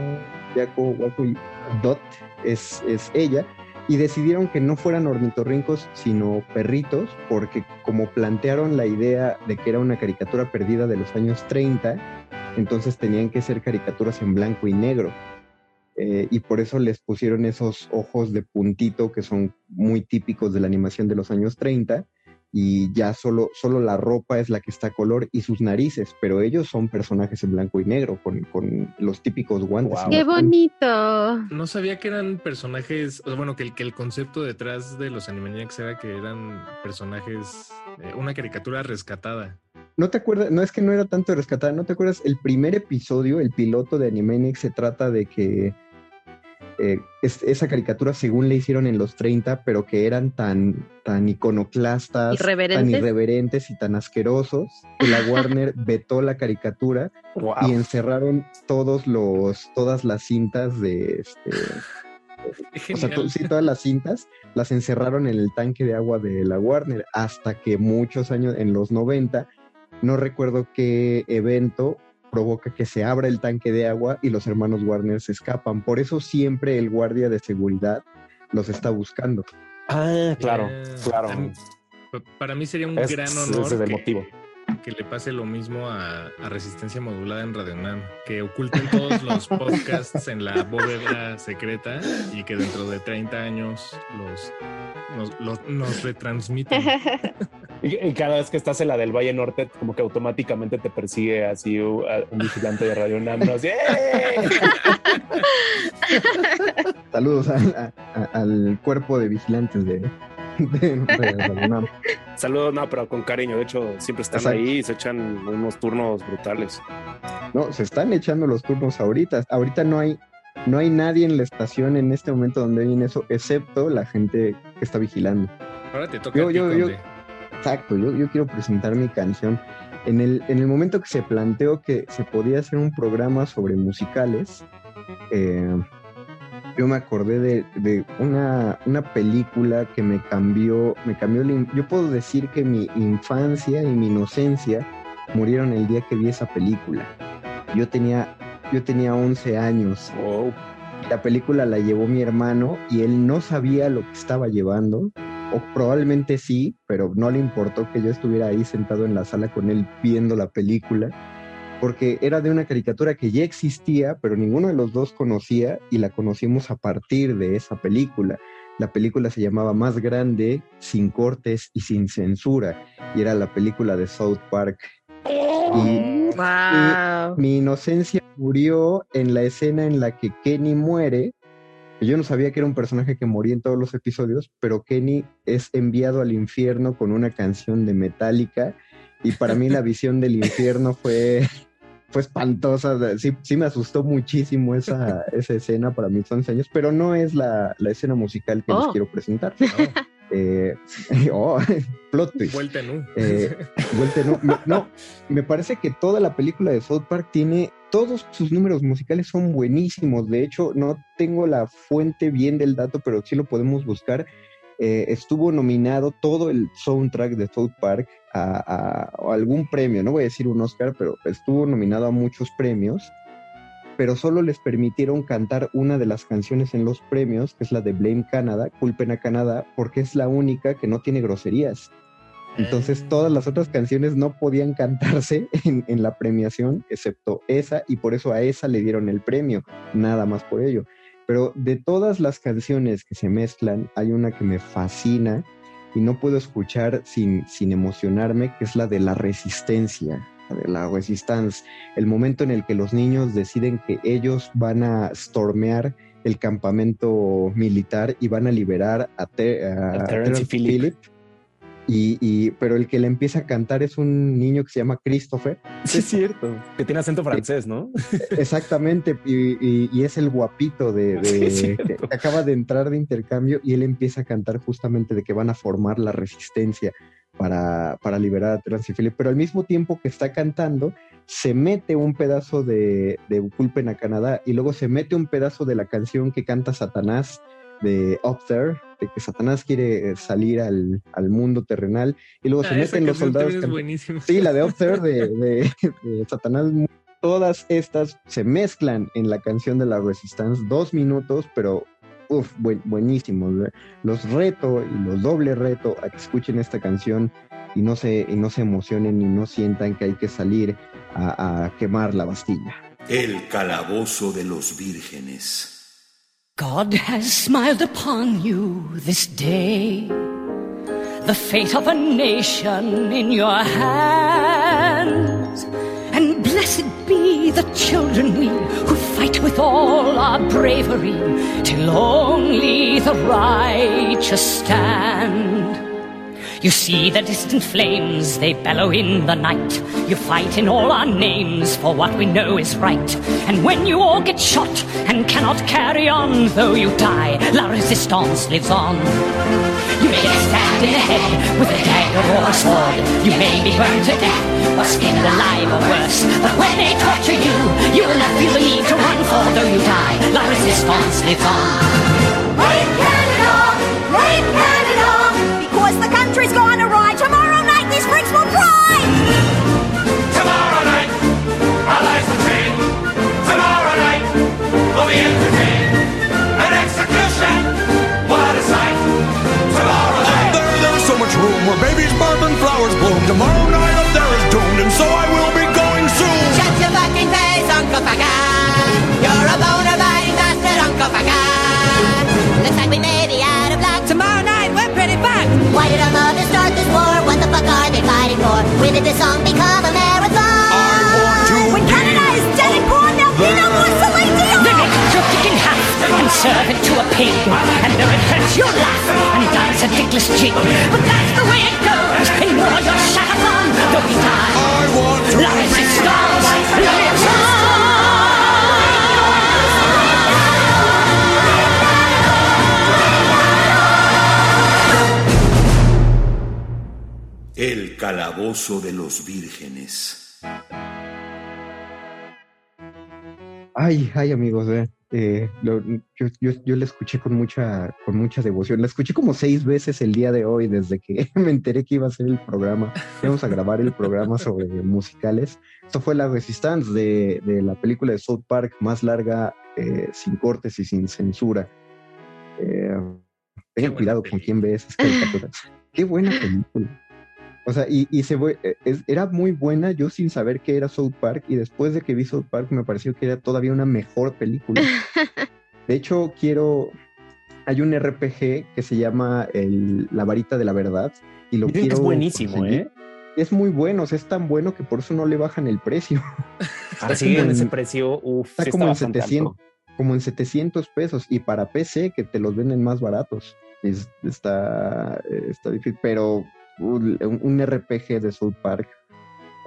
Jaco, Waco y Dot es, es ella y decidieron que no fueran ornitorrincos, sino perritos, porque como plantearon la idea de que era una caricatura perdida de los años 30, entonces tenían que ser caricaturas en blanco y negro. Eh, y por eso les pusieron esos ojos de puntito que son muy típicos de la animación de los años 30 y ya solo, solo la ropa es la que está a color y sus narices, pero ellos son personajes en blanco y negro, con, con los típicos guantes. ¡Qué bonito! No sabía que eran personajes, bueno, que el, que el concepto detrás de los Animaniacs era que eran personajes, eh, una caricatura rescatada. No te acuerdas, no es que no era tanto rescatada, ¿no te acuerdas? El primer episodio, el piloto de Animaniacs, se trata de que eh, esa caricatura según le hicieron en los 30, pero que eran tan, tan iconoclastas, tan irreverentes. y tan asquerosos, que la [LAUGHS] Warner vetó la caricatura y encerraron todos los, todas las cintas de este, o sea, sí, todas las cintas las encerraron en el tanque de agua de la Warner hasta que muchos años, en los 90, no recuerdo qué evento, provoca que se abra el tanque de agua y los hermanos Warner se escapan. Por eso siempre el guardia de seguridad los está buscando. Ah, claro, claro. Para mí sería un gran honor ese que, motivo. Que le pase lo mismo a, Resistencia Modulada en Radio Nam, que oculten todos los [LAUGHS] podcasts en la bóveda secreta y que dentro de 30 años los, nos, los, retransmitan. [LAUGHS] Y, cada vez que estás en la del Valle Norte, como que automáticamente te persigue así un, vigilante de Radio Nam. [LAUGHS] Saludos al cuerpo de vigilantes de. [LAUGHS] Saludos, no, pero con cariño. De hecho, siempre están ahí y se echan unos turnos brutales. No, se están echando los turnos ahorita. Ahorita no hay no hay nadie en la estación en este momento donde viene eso, excepto la gente que está vigilando. Ahora te toca. Yo, yo, yo, Exacto, yo, yo quiero presentar mi canción. En el, en el momento que se planteó que se podía hacer un programa sobre musicales, eh, yo me acordé de, una, una, película que me cambió, me cambió, yo puedo decir que mi infancia y mi inocencia murieron el día que vi esa película. Yo tenía, yo tenía 11 años. La película la llevó mi hermano y él no sabía lo que estaba llevando o probablemente sí, pero no le importó que yo estuviera ahí sentado en la sala con él viendo la película, porque era de una caricatura que ya existía, pero ninguno de los dos conocía y la conocimos a partir de esa película. La película se llamaba Más Grande, sin cortes y sin censura, y era la película de South Park. Y, mi inocencia murió en la escena en la que Kenny muere yo no sabía que era un personaje que moría en todos los episodios, pero Kenny es enviado al infierno con una canción de Metallica y para mí la [LAUGHS] visión del infierno fue, fue espantosa. Sí, sí me asustó muchísimo esa, [LAUGHS] esa escena para mis 11 años, pero no es la, escena musical que les oh. quiero presentar. [LAUGHS] Eh, [LAUGHS] oh, plot twist. Vuelta en eh, No, me parece que toda la película de South Park tiene todos sus números musicales son buenísimos. De hecho, no tengo la fuente bien del dato, pero sí lo podemos buscar. Eh, estuvo nominado todo el soundtrack de South Park a, algún premio, no voy a decir un Oscar, pero estuvo nominado a muchos premios, pero solo les permitieron cantar una de las canciones en los premios, que es la de Blame Canada, Culpen a Canadá, porque es la única que no tiene groserías. Entonces todas las otras canciones no podían cantarse [LAUGHS] en, la premiación, excepto esa, y por eso a esa le dieron el premio, nada más por ello. Pero de todas las canciones que se mezclan, hay una que me fascina y no puedo escuchar sin, sin emocionarme, que es la de la resistencia, de la resistencia, el momento en el que los niños deciden que ellos van a stormear el campamento militar y van a liberar a, Terence Phillip Y, pero el que le empieza a cantar es un niño que se llama Christopher. Sí, es cierto. Que tiene acento francés, ¿no? Exactamente. Y, es el guapito de, que acaba de entrar de intercambio y él empieza a cantar justamente de que van a formar la resistencia para, para liberar a Transifili. Pero al mismo tiempo que está cantando, se mete un pedazo de, de Culpen a Canadá y luego se mete un pedazo de la canción que canta Satanás de Up There, de que Satanás quiere salir al, mundo terrenal y luego se ah, meten los soldados. Sí, la de Up There de, [LAUGHS] Satanás. Todas estas se mezclan en la canción de la Resistance, dos minutos, pero uf, buenísimos. Los reto y los doble reto a que escuchen esta canción y no se, y no se emocionen y no sientan que hay que salir a, a quemar la Bastilla. El calabozo de los vírgenes. God has smiled upon you this day. The fate of a nation in your hands. And blessed be the children we who fight with all our bravery till only the righteous stand. You see the distant flames, they bellow in the night. You fight in all our names for what we know is right. And when you all get shot and cannot carry on, though you die, La Resistance lives on. You may get stabbed in the head with a dagger or a sword. You may be burned to death or skinned alive or worse. But when they torture you, you will not feel the need to run for though you die. La Resistance lives on. Rain Canada! Rain Canada! Because the country's gone awry. Tomorrow night these freaks will cry. Tomorrow night, our lives will change. Tomorrow night, we'll be entertained. An execution, what a sight. Tomorrow night. There, there's so much room where babies burn and flowers bloom. Tomorrow night up there is doomed, and so I will be going soon. Shut your fucking face, Uncle Fagan. You're a bona fide bastard, Uncle Fagan. Looks like we may Why did our mother start this war? What the fuck are they fighting for? When did this song become a marathon? I want to When Canada is dead and gone, there'll be no more Celine Dion. Then they cut your dick in half and serve it to a pig. And though it hurts, you'll laugh and dance a dickless jig. But that's the way it goes. In war, you're shut upon, though we die. I want to La resistance lives on. El calabozo de los vírgenes. Ay, ay, amigos, eh, eh, lo- yo, yo, yo la escuché con mucha, con mucha devoción. La escuché como seis veces el día de hoy, desde que [LAUGHS] me enteré que iba a ser el programa. Íbamos a grabar el programa sobre musicales. Esto fue La Resistance de, de la película de South Park más larga, eh, sin cortes y sin censura. Eh, tengan cuidado con quién ve esas caricaturas. [LAUGHS] Qué buena película. O sea, y, y se fue- eh, es- era muy buena yo sin saber que era South Park y después de que vi South Park me pareció que era todavía una mejor película. [LAUGHS] De hecho, quiero... Hay un RPG que se llama el- La varita de la verdad y lo Dicen que quiero es buenísimo, conseguir. ¿eh? Es muy bueno, o sea, es tan bueno que por eso no le bajan el precio. [LAUGHS] Ahora Está sí, como en ese precio, uff, Está como en 700, como en 700 pesos y para PC que te los venden más baratos. Es- está, está difícil, pero un, un RPG de South Park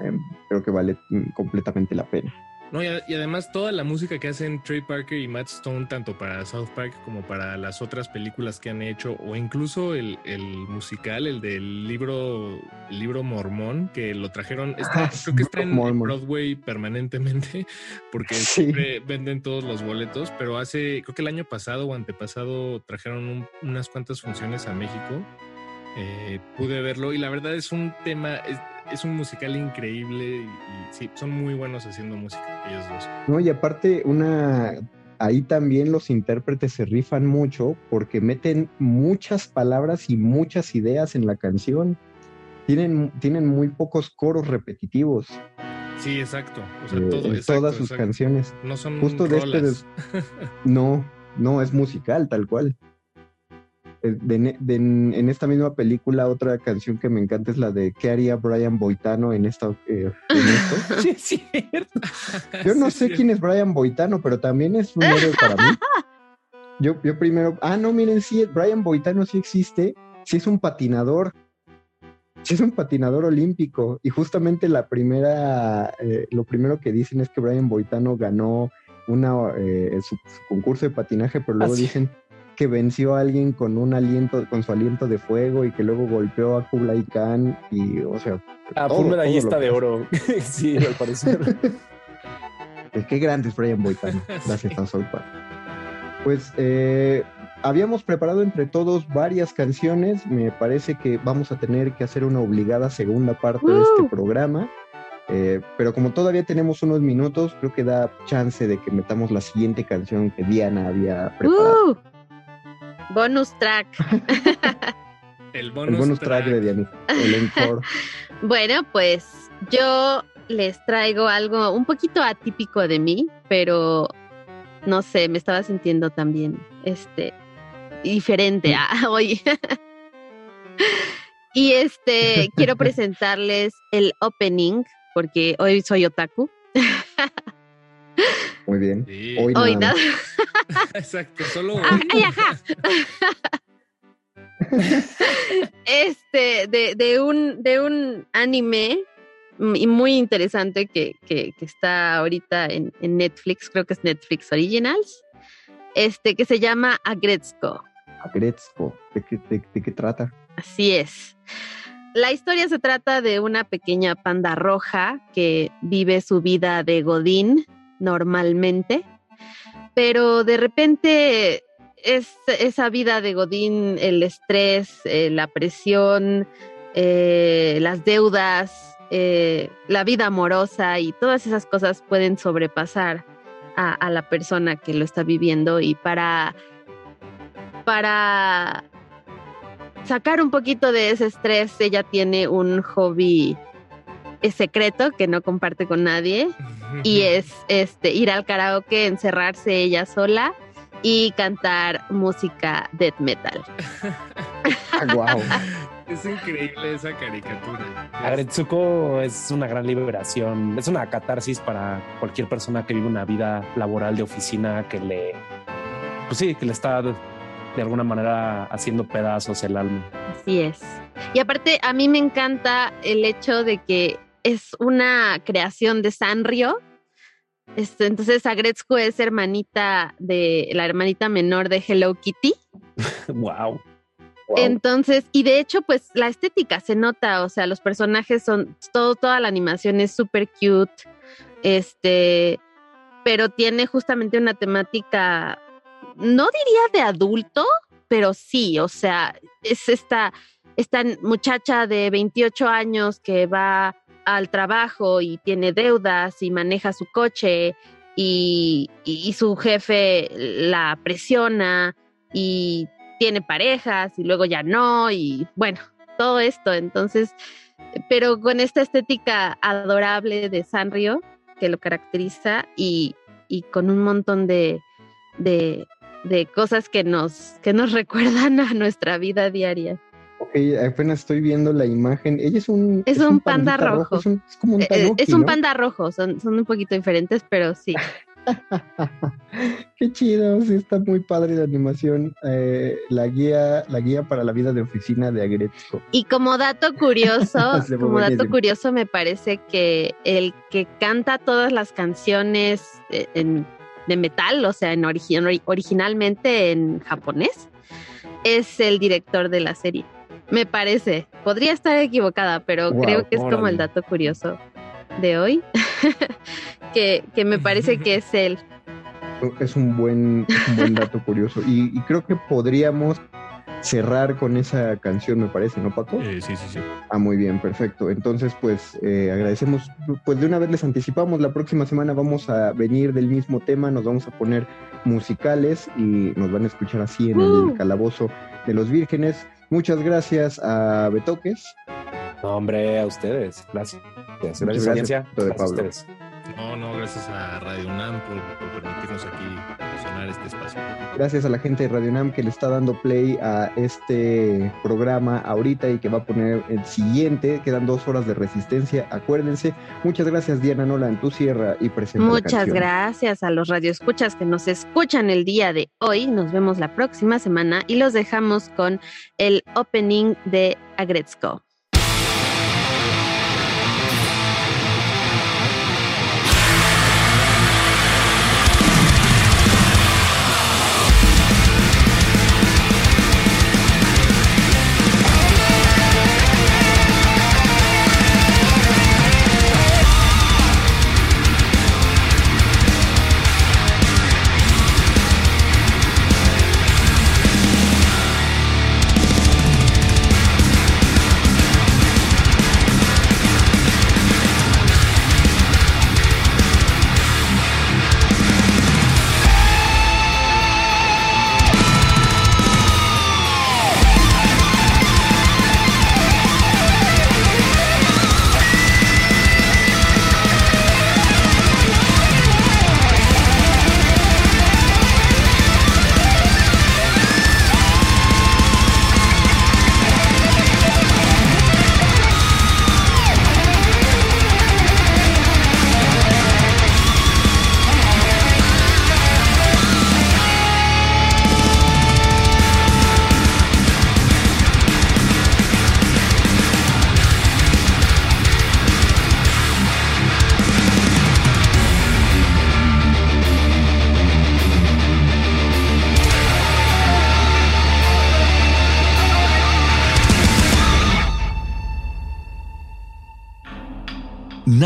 em, creo que vale completamente la pena. No, y, además toda la música que hacen Trey Parker y Matt Stone, tanto para South Park como para las otras películas que han hecho, o incluso el, el musical, el del libro, el libro mormón, que lo trajeron, está- Ah, creo que está en. Broadway permanentemente, [LAUGHS] porque Sí. siempre venden todos los boletos, pero hace, creo que el año pasado o antepasado trajeron un- unas cuantas funciones a México. Eh, pude verlo y la verdad es un tema, es, es un musical increíble y, y sí, son muy buenos haciendo música ellos dos. No, y aparte, una ahí también los intérpretes se rifan mucho porque meten muchas palabras y muchas ideas en la canción. Tienen, tienen muy pocos coros repetitivos Sí, exacto. O sea, eh, todo, en exacto, todas sus exacto. canciones. No son Justo de este des- [LAUGHS] No, no, es musical, tal cual. Eh, de ne- de- en, esta misma película, otra canción que me encanta es la de ¿Qué haría Brian Boitano en, esta, eh, en esto? [LAUGHS] Sí, es cierto. Yo no Sí, sé quién es Brian Boitano, pero también es un héroe para mí. Yo, yo primero, ah, no, miren, sí, Brian Boitano sí existe, sí es un patinador. sí es un patinador olímpico y justamente la primera, eh, lo primero que dicen es que Brian Boitano ganó una, eh, su, su concurso de patinaje, pero luego dicen que venció a alguien con un aliento, con su aliento de fuego y que luego golpeó a Kublai Khan y, o sea, Ah, todo- fue un medallista de oro. [LAUGHS] sí, al parecer. [LAUGHS] Eh, Qué grande es Brian Boitano. [LAUGHS] Gracias a South Park. Pues eh, habíamos preparado entre todos varias canciones. Me parece que vamos a tener que hacer una obligada segunda parte de este programa. Eh, pero como todavía tenemos unos minutos, creo que da chance de que metamos la siguiente canción que Diana había preparado. Uh, bonus track. [LAUGHS] El El bonus, bonus track de Diana. El. [LAUGHS] Bueno, pues yo les traigo algo un poquito atípico de mí, pero no sé, me estaba sintiendo también este diferente a [LAUGHS] hoy. y este quiero presentarles el opening porque hoy soy otaku. Muy bien. Sí. Hoy, Hoy nada. [LAUGHS] Exacto, solo Ah, ay, ajá. [LAUGHS] este, de, de un, de un anime y muy interesante que, que- que está ahorita en, en Netflix, creo que es Netflix Originals, este, que se llama Agretzko. Agretzko. ¿De qué, de- de qué trata? Así es. La historia se trata de una pequeña panda roja que vive su vida de Godín normalmente, pero de repente es esa vida de Godín, el estrés, eh, la presión, eh, las deudas, eh, la vida amorosa y todas esas cosas pueden sobrepasar a, a la persona que lo está viviendo y para para sacar un poquito de ese estrés, ella tiene un hobby eh, secreto que no comparte con nadie y es este ir al karaoke, encerrarse ella sola y cantar música death metal. Ah, wow. [LAUGHS] Es increíble esa caricatura. Agretsuko es una gran liberación, es una catarsis para cualquier persona que vive una vida laboral de oficina que le, pues sí, que le está de, de alguna manera haciendo pedazos el alma. Así es. Y aparte, a mí me encanta el hecho de que es una creación de Sanrio. Este, entonces, Agretzko es hermanita de la hermanita menor de Hello Kitty. [LAUGHS] wow. Entonces, y de hecho, pues la estética se nota, o sea, los personajes son, todo, toda la animación es súper cute, este, pero tiene justamente una temática, no diría de adulto, pero sí, o sea, es esta, esta muchacha de 28 años que va al trabajo y tiene deudas y maneja su coche y, su jefe la presiona y tiene parejas y luego ya no y bueno, todo esto. Entonces, pero con esta estética adorable de Sanrio que lo caracteriza y, y con un montón de, de, de cosas que nos, que nos [LAUGHS] recuerdan a nuestra vida diaria. Apenas estoy viendo la imagen. Ella es un. Es un panda rojo. Es, un- es como un Eh, eh, tanuki, es un ¿no? panda rojo, son, son un poquito diferentes, pero sí. [LAUGHS] Qué chido, sí está muy padre la animación. Eh, la guía, la guía para la vida de oficina de Agretzko. Y como dato curioso, [LAUGHS] como dato curioso, me parece que el que canta todas las canciones en- de metal, o sea, en origi- ori- originalmente en japonés, es el director de la serie. Me parece. Podría estar equivocada, pero Wow, creo que es como el dato curioso de hoy, [LAUGHS] que, que me parece que es él. Es un buen, es un buen dato curioso. Y, y creo que podríamos cerrar con esa canción, me parece, ¿no, Paco? Eh, sí, sí, sí. Ah, muy bien, perfecto. Entonces, pues eh, agradecemos, pues de una vez les anticipamos, la próxima semana vamos a venir del mismo tema, nos vamos a poner musicales y nos van a escuchar así en Uh. el calabozo de los vírgenes. Muchas gracias a Betoques. No, hombre, a ustedes. Gracias. Gracias, gracias, Gracias a ustedes. No, no, gracias a Radio UNAM por, por permitirnos aquí sonar este espacio. Gracias a la gente de Radio Nam que le está dando play a este programa ahorita y que va a poner el siguiente. Quedan dos horas de resistencia, acuérdense. Muchas gracias, Diana Nolan. Tú cierra y presenta Muchas gracias a los radioescuchas que nos escuchan el día de hoy. Nos vemos la próxima semana y los dejamos con el opening de Agretzko.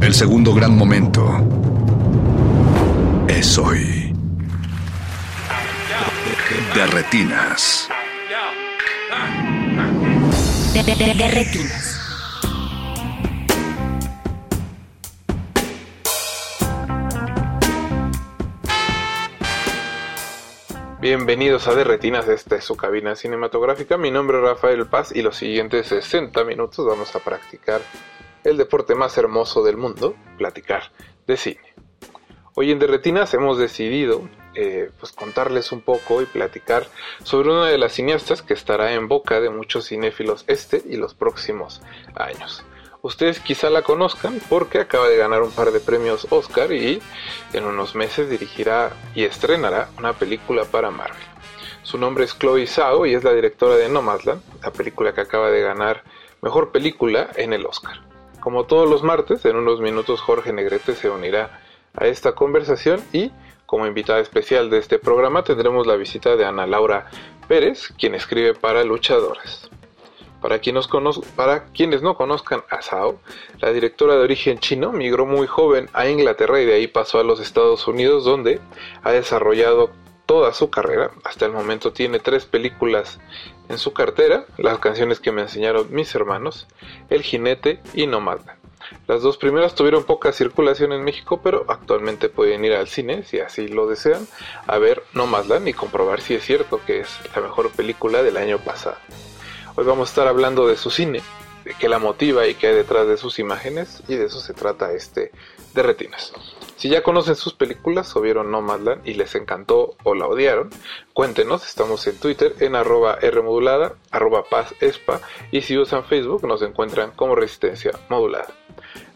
El segundo gran momento es hoy. De retinas. De, retinas. Bienvenidos a Derretinas, esta es su cabina cinematográfica. Mi nombre es Rafael Paz y los siguientes 60 minutos vamos a practicar el deporte más hermoso del mundo, platicar de cine. Hoy en Derretinas hemos decidido eh, pues contarles un poco y platicar sobre una de las cineastas que estará en boca de muchos cinéfilos este y los próximos años. Ustedes quizá la conozcan porque acaba de ganar un par de premios Oscar y en unos meses dirigirá y estrenará una película para Marvel. Su nombre es Chloe Zhao y es la directora de Nomadland, la película que acaba de ganar mejor película en el Oscar. Como todos los martes, en unos minutos Jorge Negrete se unirá a esta conversación y como invitada especial de este programa tendremos la visita de Ana Laura Pérez, quien escribe para Luchadores. Para quienes, no conozcan a Sao, la directora de origen chino migró muy joven a Inglaterra y de ahí pasó a los Estados Unidos donde ha desarrollado toda su carrera. Hasta el momento tiene tres películas en su cartera, las canciones que me enseñaron mis hermanos, El jinete y Nomadland. Las dos primeras tuvieron poca circulación en México, pero actualmente pueden ir al cine, si así lo desean, a ver Nomadland y comprobar si es cierto que es la mejor película del año pasado. Hoy vamos a estar hablando de su cine, de qué la motiva y qué hay detrás de sus imágenes, y de eso se trata este de Retinas. Si ya conocen sus películas o vieron Nomadland y les encantó o la odiaron, cuéntenos, estamos en Twitter en arroba Rmodulada, arroba Paz Espa, y si usan Facebook nos encuentran como Resistencia Modulada.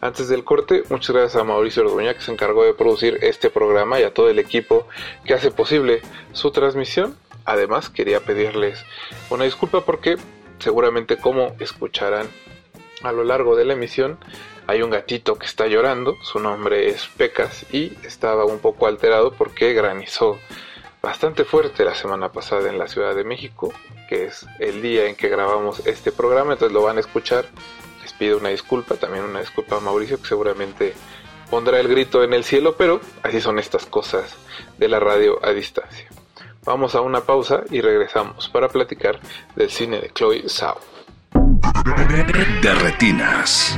Antes del corte, muchas gracias a Mauricio Orduña que se encargó de producir este programa y a todo el equipo que hace posible su transmisión. Además, quería pedirles una disculpa porque seguramente como escucharán a lo largo de la emisión, hay un gatito que está llorando, su nombre es Pecas y estaba un poco alterado porque granizó bastante fuerte la semana pasada en la Ciudad de México, que es el día en que grabamos este programa, entonces lo van a escuchar. Les pido una disculpa, también una disculpa a Mauricio que seguramente pondrá el grito en el cielo, pero así son estas cosas de la radio a distancia. Vamos a una pausa y regresamos para platicar del cine de Chloe Zhao. De retinas.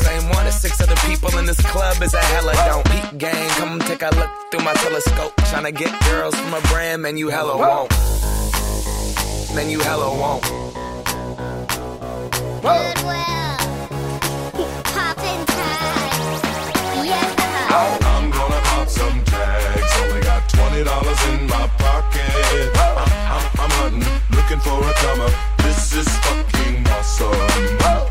same one as six other people in this club is a hella don't. Peep gang, come take a look through my telescope. Tryna get girls from a brand, man, you hella won't. Man, you hella won't. Oh, I'm gonna pop some tags. Only got twenty dollars in my pocket. I'm, I'm, I'm hunting, looking for a come up. This is fucking awesome.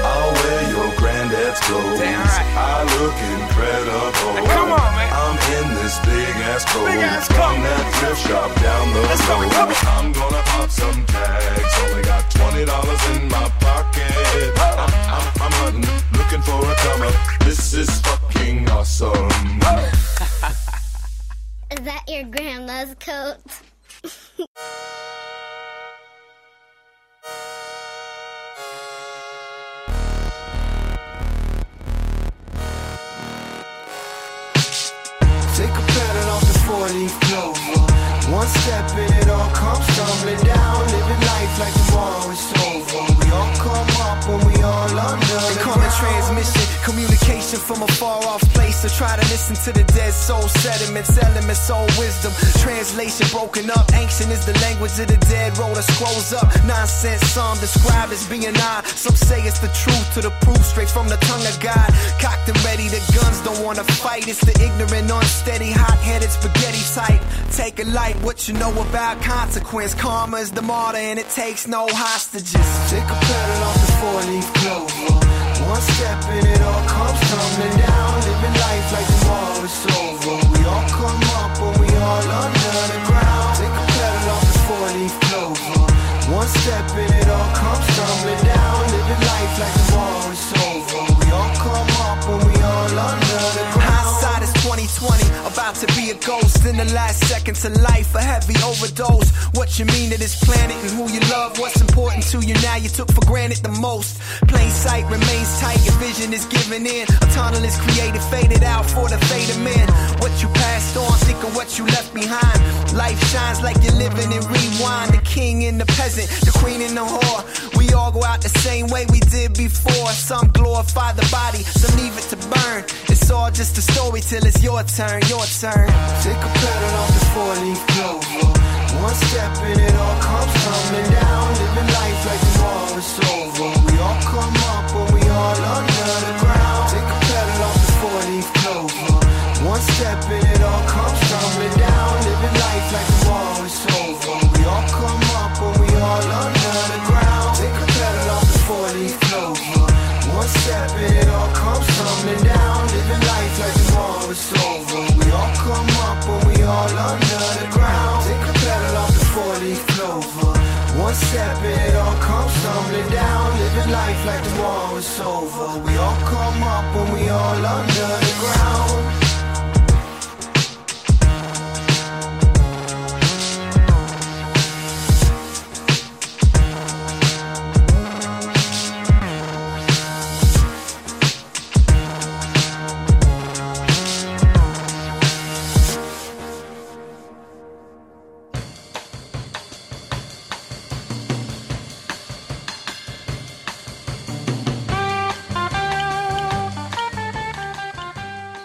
I'll wear your. I look incredible. come on, man. I'm in this big ass coat from that thrift shop down the Let's road. come on. I'm gonna pop some tags. Only got twenty dollars in my pocket. I'm, I'm, I'm hunting, looking for a come up. This is fucking awesome. Is that your grandma's coat? [LAUGHS] off the. One step and it all comes tumbling down. Living life like tomorrow is over. We all come when we all under They the call it transmission, communication from a far off place. So try to listen to the dead soul sediments, elements, soul wisdom. Translation broken up, ancient is the language of the dead. Roller scrolls up, nonsense. Some describe as being odd. Some say it's the truth to the proof, straight from the tongue of God. Cocked and ready, the guns don't wanna fight. It's the ignorant, unsteady, hot-headed spaghetti type. Take a light, what you know about consequence. Karma is the martyr, and it takes no hostages. Take a pattern off the four-leaf clover. One step and it all comes tumbling down. Living life like tomorrow is over. We all come up when we all under the ground. Take a pattern off the four-leaf clover. One step and the last seconds of life, a heavy overdose. What you mean to this planet and who you love, what's important to you now, you took for granted the most. Plain sight remains tight, your vision is giving in. A tunnel is created, faded out for the fate of men. What you passed on, think of what you left behind. Life shines like you're living in rewind. The king and the peasant, the queen and the whore. We all go out the same way we did before. Some glorify the body, some leave it to burn. It's all just a story till it's your turn, your turn. Take a pattern off the four-leaf clover. One step and it all comes tumbling down. Living life like tomorrow is over. We all come up when we all under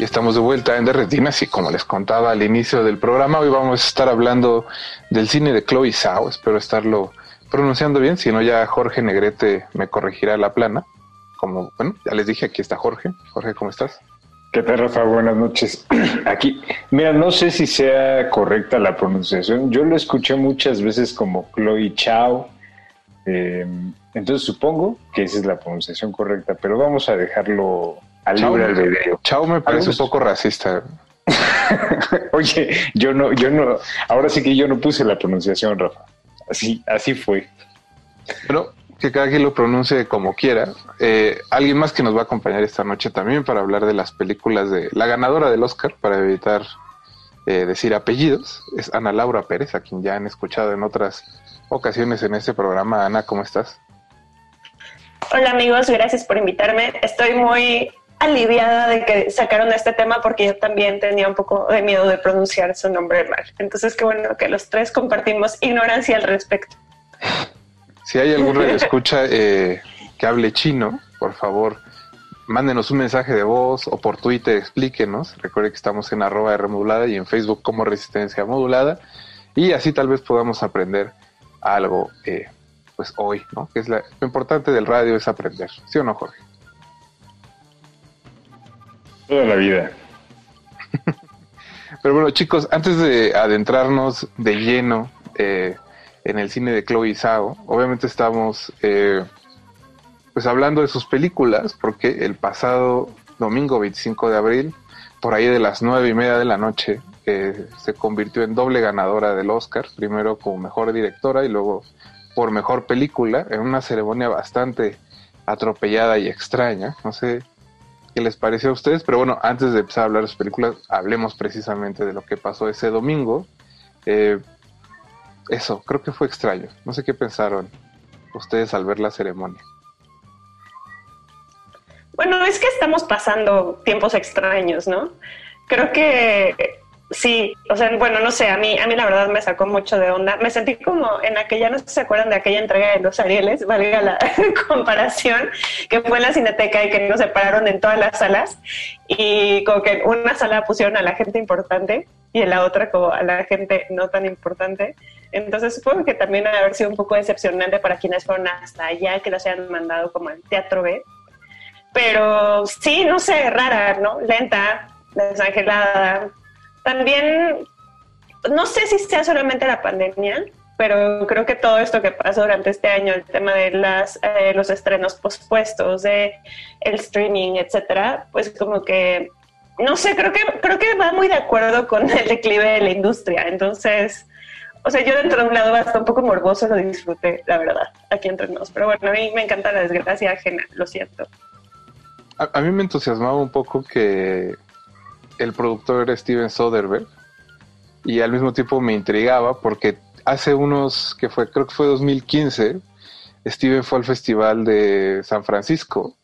estamos de vuelta en Derretinas y como les contaba al inicio del programa, hoy vamos a estar hablando del cine de Chloe Zhao. Espero estarlo pronunciando bien, si no ya Jorge Negrete me corregirá la plana. Como, bueno, ya les dije, aquí está Jorge. Jorge, ¿cómo estás? ¿Qué tal, Rafa? Buenas noches. [CLEARS THROAT] Aquí, mira, no sé si sea correcta la pronunciación. Yo lo escuché muchas veces como Chloe Chao. Eh, entonces supongo que esa es la pronunciación correcta, pero vamos a dejarlo al Chao, libre albedrío. Chao me parece un poco racista. [LAUGHS] Oye, yo no, yo no, ahora sí que yo no puse la pronunciación, Rafa. Así, así fue. Pero que cada quien lo pronuncie como quiera. Eh, alguien más que nos va a acompañar esta noche también para hablar de las películas de la ganadora del Oscar, para evitar eh, decir apellidos, es Ana Laura Pérez, a quien ya han escuchado en otras ocasiones en este programa. Ana, ¿cómo estás? Hola amigos, gracias por invitarme. Estoy muy aliviada de que sacaron este tema porque yo también tenía un poco de miedo de pronunciar su nombre mal. Entonces, qué bueno que los tres compartimos ignorancia al respecto. Si hay algún escucha eh, que hable chino, por favor, mándenos un mensaje de voz o por Twitter explíquenos. Recuerde que estamos en arroba modulada y en Facebook como Resistencia Modulada. Y así tal vez podamos aprender algo eh, pues hoy, ¿no? Que es la- lo importante del radio es aprender. ¿Sí o no, Jorge? Toda la vida. [LAUGHS] Pero bueno, chicos, antes de adentrarnos de lleno eh, en el cine de Chloe Zhao, obviamente estamos eh, pues hablando de sus películas, porque el pasado domingo 25 de abril, por ahí de las nueve y media de la noche, eh, se convirtió en doble ganadora del Oscar, primero como mejor directora y luego por mejor película, en una ceremonia bastante atropellada y extraña. No sé qué les pareció a ustedes, pero bueno, antes de empezar a hablar de sus películas, hablemos precisamente de lo que pasó ese domingo. Eh, eso, creo que fue extraño. No sé qué pensaron ustedes al ver la ceremonia. Bueno, es que estamos pasando tiempos extraños, ¿no? Creo que sí, o sea, bueno, no sé, a mí, a mí la verdad me sacó mucho de onda. Me sentí como en aquella, no sé si se acuerdan de aquella entrega de los Arieles, [LAUGHS] valga la [LAUGHS] comparación, que fue en la Cineteca y que nos separaron en todas las salas y como que en una sala pusieron a la gente importante y en la otra como a la gente no tan importante. Entonces supongo que también haber sido un poco decepcionante para quienes fueron hasta allá, que los hayan mandado como al Teatro B. Pero sí, no sé, rara, ¿no? Lenta, desangelada. También, no sé si sea solamente la pandemia, pero creo que todo esto que pasó durante este año, el tema de las, eh, los estrenos pospuestos, de el streaming, etcétera, pues como que, no sé, creo que, creo que va muy de acuerdo con [LAUGHS] el declive de la industria. Entonces, o sea, yo dentro de un lado hasta un poco morboso lo disfruté, la verdad, aquí entre nos. Pero bueno, a mí me encanta la desgracia ajena, lo siento. A, a mí me entusiasmaba un poco que el productor era Steven Soderbergh y al mismo tiempo me intrigaba porque hace unos, que fue, creo que fue 2015, Steven fue al Festival de San Francisco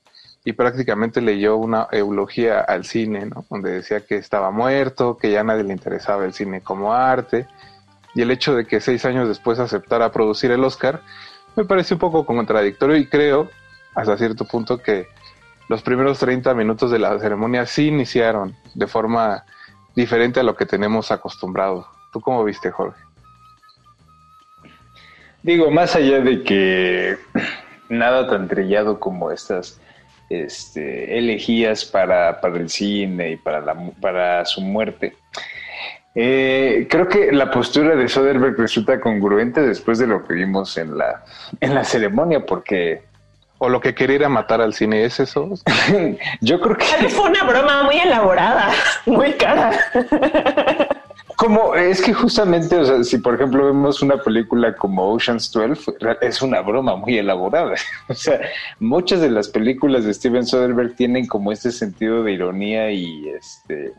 y prácticamente leyó una eulogía al cine, ¿no? Donde decía que estaba muerto, que ya nadie le interesaba el cine como arte y el hecho de que seis años después aceptara producir el Oscar me parece un poco contradictorio y creo hasta cierto punto que los primeros 30 minutos de la ceremonia sí iniciaron de forma diferente a lo que tenemos acostumbrado. ¿Tú cómo viste, Jorge? Digo, más allá de que nada tan trillado como estas este, elegías para, para el cine y para, la, para su muerte, eh, creo que la postura de Soderbergh resulta congruente después de lo que vimos en la, en la ceremonia, porque... O lo que quería era matar al cine, ¿es eso? [LAUGHS] Yo creo que... Fue una broma muy elaborada, muy cara. Como es que justamente, o sea, si por ejemplo vemos una película como Ocean's 12, es una broma muy elaborada. [LAUGHS] O sea, muchas de las películas de Steven Soderbergh tienen como este sentido de ironía y este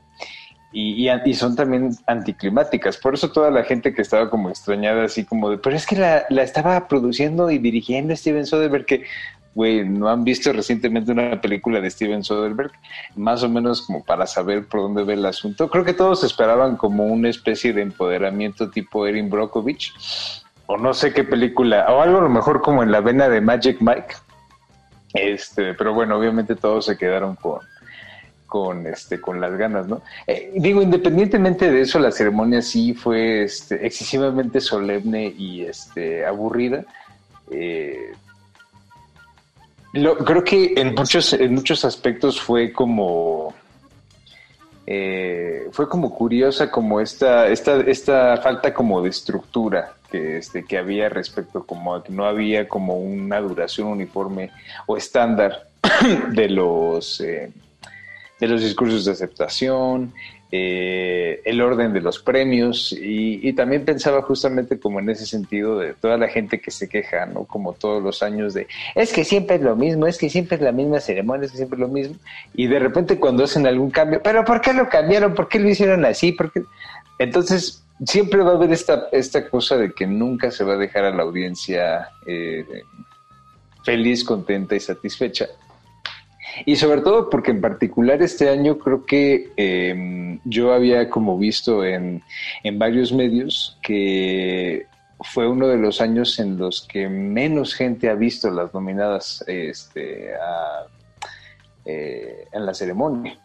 y, y, y son también anticlimáticas. Por eso toda la gente que estaba como extrañada, así como de, pero es que la, la estaba produciendo y dirigiendo Steven Soderbergh, que, güey, no han visto recientemente una película de Steven Soderbergh, más o menos como para saber por dónde ve el asunto. Creo que todos esperaban como una especie de empoderamiento tipo Erin Brockovich, o no sé qué película, o algo a lo mejor como en la vena de Magic Mike. Este, pero bueno, obviamente todos se quedaron con, con este con las ganas, ¿no? Eh, digo, independientemente de eso, la ceremonia sí fue este, excesivamente solemne y este aburrida. Eh, lo- creo que en muchos, en muchos aspectos fue como eh, fue como curiosa como esta, esta, esta falta como de estructura que, este, que había respecto como a que no había como una duración uniforme o estándar [CLEARS THROAT] de los eh, de los discursos de aceptación, eh, el orden de los premios y, también pensaba justamente como en ese sentido de toda la gente que se queja, ¿no? Como todos los años de, es que siempre es lo mismo, es que siempre es la misma ceremonia, es que siempre es lo mismo y de repente cuando hacen algún cambio, pero ¿por qué lo cambiaron? ¿Por qué lo hicieron así? ¿Por qué? Entonces siempre va a haber esta, esta cosa de que nunca se va a dejar a la audiencia eh, feliz, contenta y satisfecha. Y sobre todo porque en particular este año creo que eh, yo había como visto en, en varios medios que fue uno de los años en los que menos gente ha visto las nominadas este, a, eh, en la ceremonia.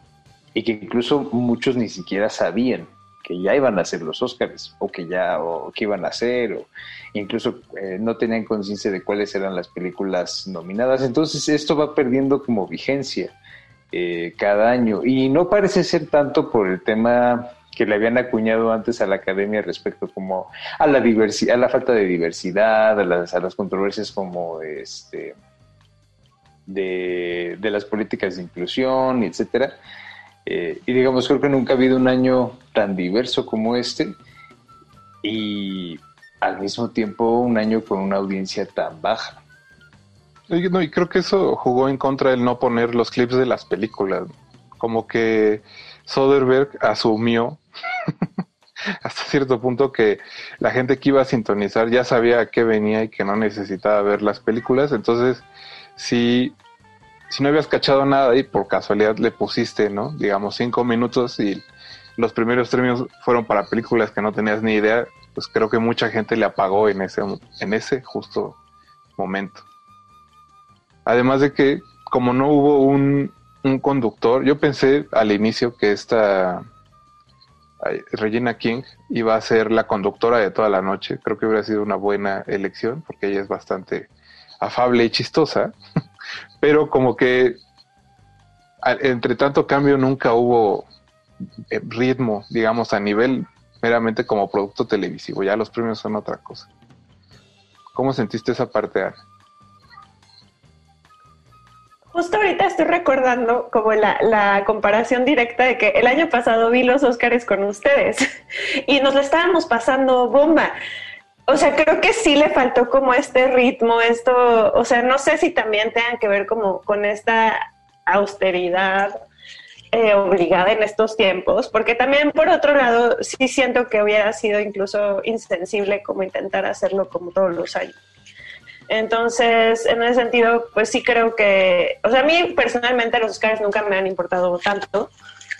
Y que incluso muchos ni siquiera sabían que ya iban a ser los Óscares o que ya o que iban a ser o incluso eh, no tenían conciencia de cuáles eran las películas nominadas. Entonces esto va perdiendo como vigencia eh, cada año. Y no parece ser tanto por el tema que le habían acuñado antes a la academia respecto como a la diversidad a la falta de diversidad a las, a las controversias como este de, de las políticas de inclusión etcétera eh, y digamos, creo que nunca ha habido un año tan diverso como este y al mismo tiempo un año con una audiencia tan baja. Y, no, y creo que eso jugó en contra el no poner los clips de las películas. Como que Soderbergh asumió [LAUGHS] hasta cierto punto que la gente que iba a sintonizar ya sabía a qué venía y que no necesitaba ver las películas. Entonces, si, si no habías cachado nada y por casualidad le pusiste, ¿no? Digamos, cinco minutos y los primeros premios fueron para películas que no tenías ni idea, pues creo que mucha gente le apagó en ese, en ese justo momento. Además de que, como no hubo un, un conductor, yo pensé al inicio que esta Regina King iba a ser la conductora de toda la noche. Creo que hubiera sido una buena elección porque ella es bastante afable y chistosa. [LAUGHS] Pero como que entre tanto cambio nunca hubo eh, ritmo, digamos, a nivel meramente como producto televisivo. Ya los premios son otra cosa. ¿Cómo sentiste esa parte, Ana? Justo ahorita estoy recordando como la, la comparación directa de que el año pasado vi los Óscares con ustedes [LAUGHS] y nos lo estábamos pasando bomba. O sea, creo que sí le faltó como este ritmo, esto, o sea, no sé si también tengan que ver como con esta austeridad eh, obligada en estos tiempos, porque también por otro lado sí siento que hubiera sido incluso insensible como intentar hacerlo como todos los años. Entonces, en ese sentido, pues sí creo que, o sea, a mí personalmente los Oscars nunca me han importado tanto,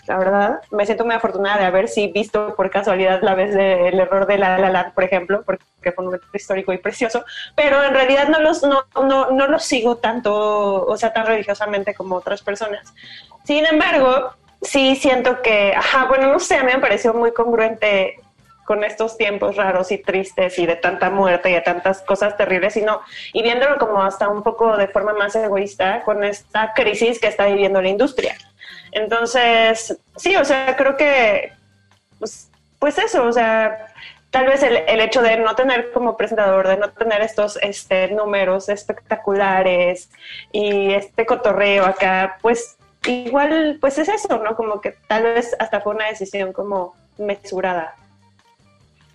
la verdad. Me siento muy afortunada de haber sí visto por casualidad la vez del error de La La Land, por ejemplo, porque fue un momento histórico y precioso, pero en realidad no los, no, no, no los sigo tanto, o sea, tan religiosamente como otras personas. Sin embargo, sí siento que, ajá, bueno, no sé, a mí me pareció muy congruente con estos tiempos raros y tristes y de tanta muerte y de tantas cosas terribles, sino, y viéndolo como hasta un poco de forma más egoísta con esta crisis que está viviendo la industria. Entonces, sí, o sea, creo que, pues, pues eso, o sea, tal vez el, el hecho de no tener como presentador, de no tener estos este, números espectaculares y este cotorreo acá, pues igual, pues es eso, ¿no? Como que tal vez hasta fue una decisión como mesurada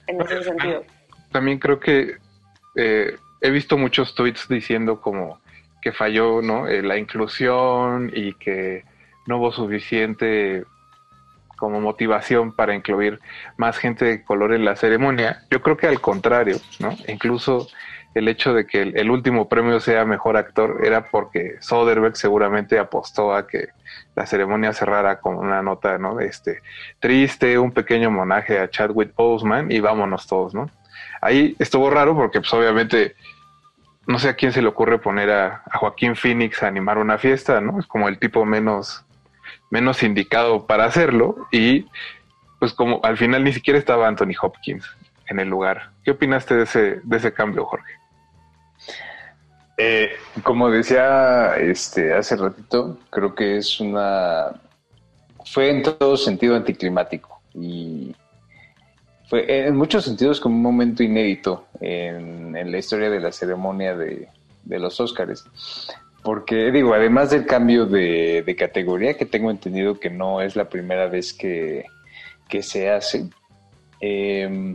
en ese sentido. También creo que eh, he visto muchos tweets diciendo como que falló ¿no? Eh, la inclusión y que no hubo suficiente como motivación para incluir más gente de color en la ceremonia. Yo creo que al contrario, ¿no? Incluso el hecho de que el, último premio sea mejor actor era porque Soderbergh seguramente apostó a que la ceremonia cerrara con una nota, ¿no? Este, triste, un pequeño homenaje a Chadwick Boseman y vámonos todos, ¿no? Ahí estuvo raro porque pues obviamente no sé a quién se le ocurre poner a, a Joaquín Phoenix a animar una fiesta, ¿no? Es como el tipo menos menos indicado para hacerlo y pues como al final ni siquiera estaba Anthony Hopkins en el lugar. ¿Qué opinaste de ese, de ese cambio, Jorge? Eh, como decía este hace ratito, creo que es una fue en todo sentido anticlimático y fue en muchos sentidos como un momento inédito en, en la historia de la ceremonia de, de los Óscares. Porque digo, además del cambio de, categoría, que tengo entendido que no es la primera vez que, que se hace, eh,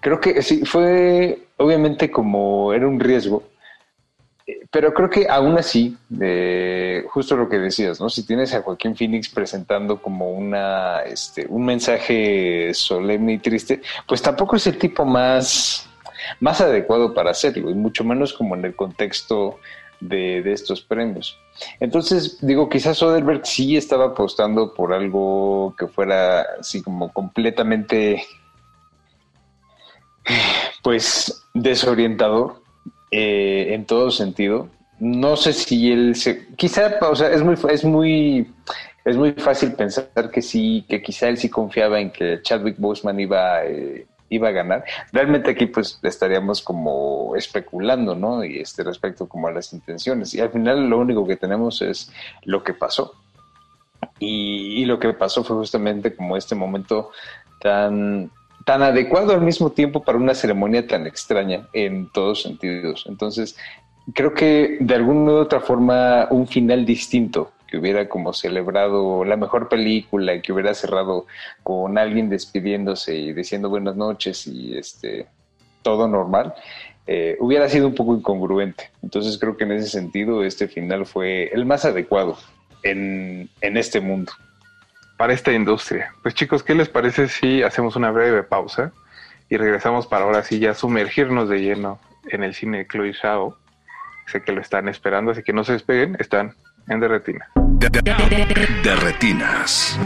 creo que sí, fue obviamente como era un riesgo, eh, pero creo que aún así, eh, justo lo que decías, ¿no? Si tienes a Joaquín Phoenix presentando como una, este, un mensaje solemne y triste, pues tampoco es el tipo más, más adecuado para hacerlo, y mucho menos como en el contexto de, de estos premios. Entonces, digo, quizás Soderbergh sí estaba apostando por algo que fuera así como completamente, pues, desorientador eh, en todo sentido. No sé si él se, quizá, o sea, es muy, es muy, es muy fácil pensar que sí, que quizá él sí confiaba en que Chadwick Boseman iba, eh, iba a ganar. Realmente aquí pues estaríamos como especulando, ¿no? Y este respecto como a las intenciones. Y al final lo único que tenemos es lo que pasó. Y, lo que pasó fue justamente como este momento tan tan adecuado al mismo tiempo para una ceremonia tan extraña en todos sentidos. Entonces, creo que de alguna u otra forma un final distinto que hubiera como celebrado la mejor película, que hubiera cerrado con alguien despidiéndose y diciendo buenas noches y este todo normal, eh, hubiera sido un poco incongruente. Entonces creo que en ese sentido este final fue el más adecuado en, en este mundo para esta industria. Pues chicos, ¿qué les parece si hacemos una breve pausa y regresamos para ahora sí ya sumergirnos de lleno en el cine de Chloe Zhao? Sé que lo están esperando, así que no se despeguen, están en Derretina. De retinas.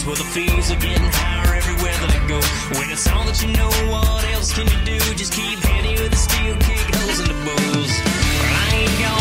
Shows where the fees are getting higher everywhere that I go. When it's all that you know, what else can you do? Just keep heading with the steel kick holes in the bulls. I ain't gonna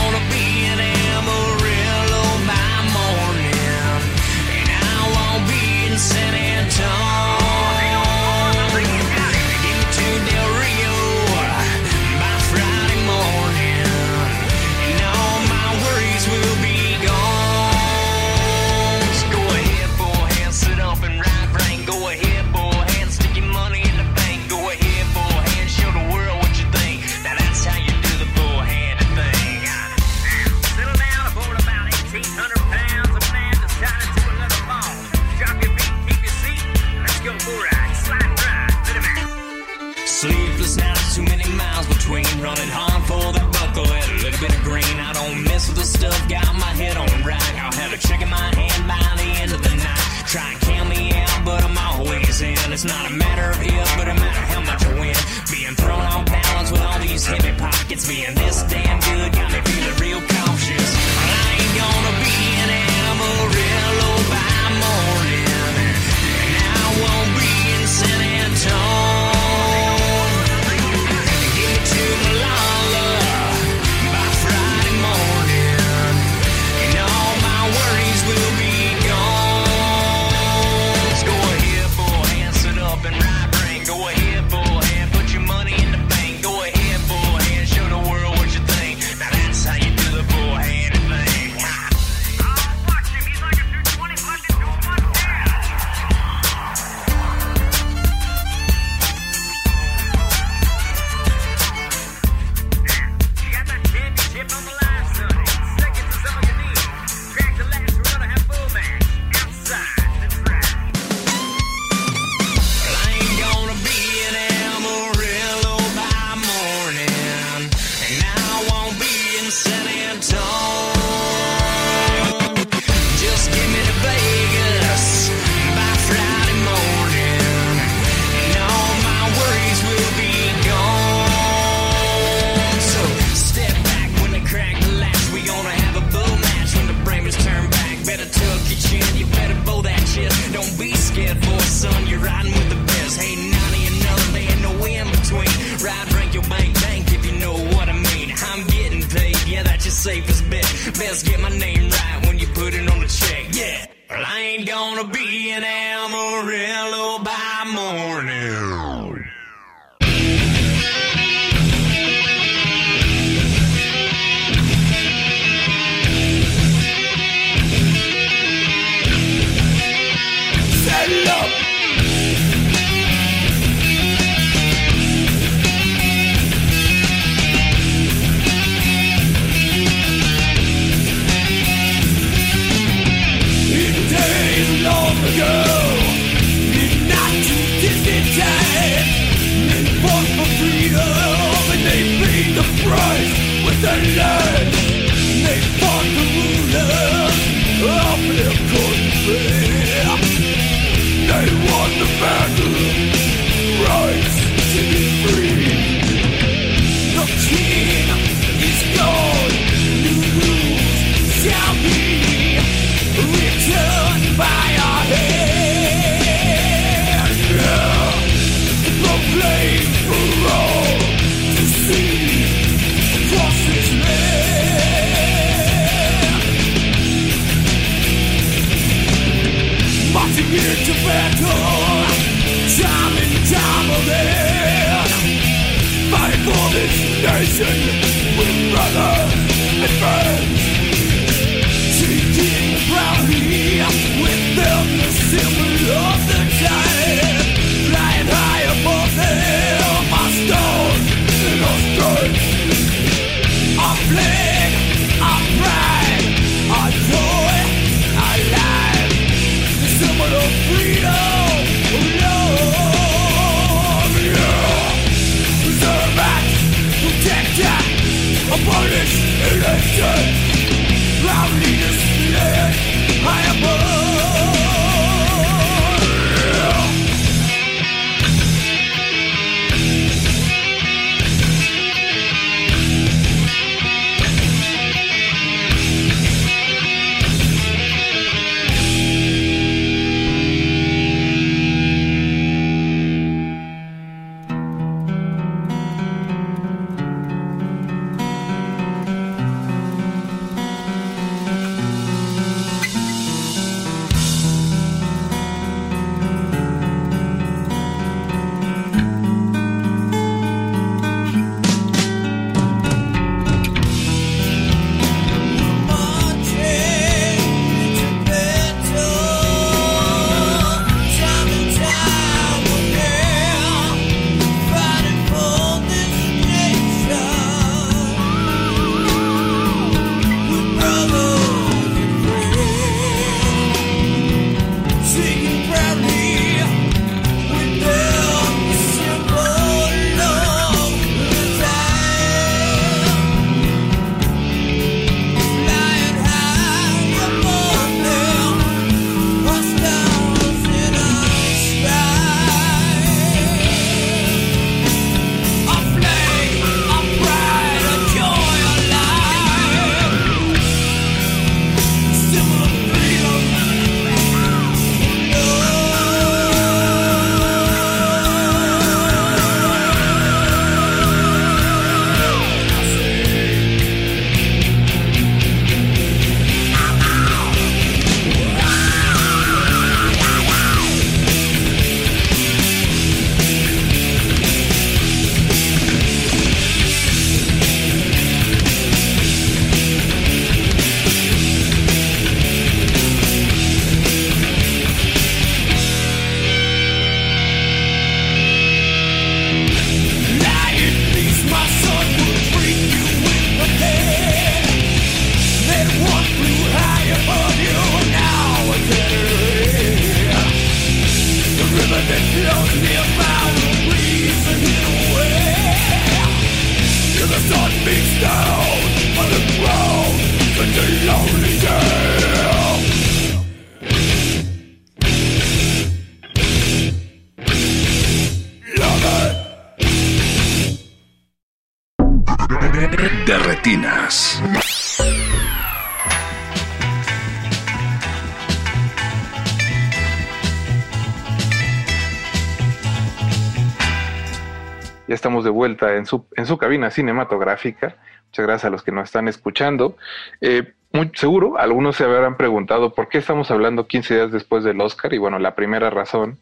cinematográfica. Muchas gracias a los que nos están escuchando. Eh, seguro, algunos se habrán preguntado por qué estamos hablando 15 días después del Oscar. Y bueno, la primera razón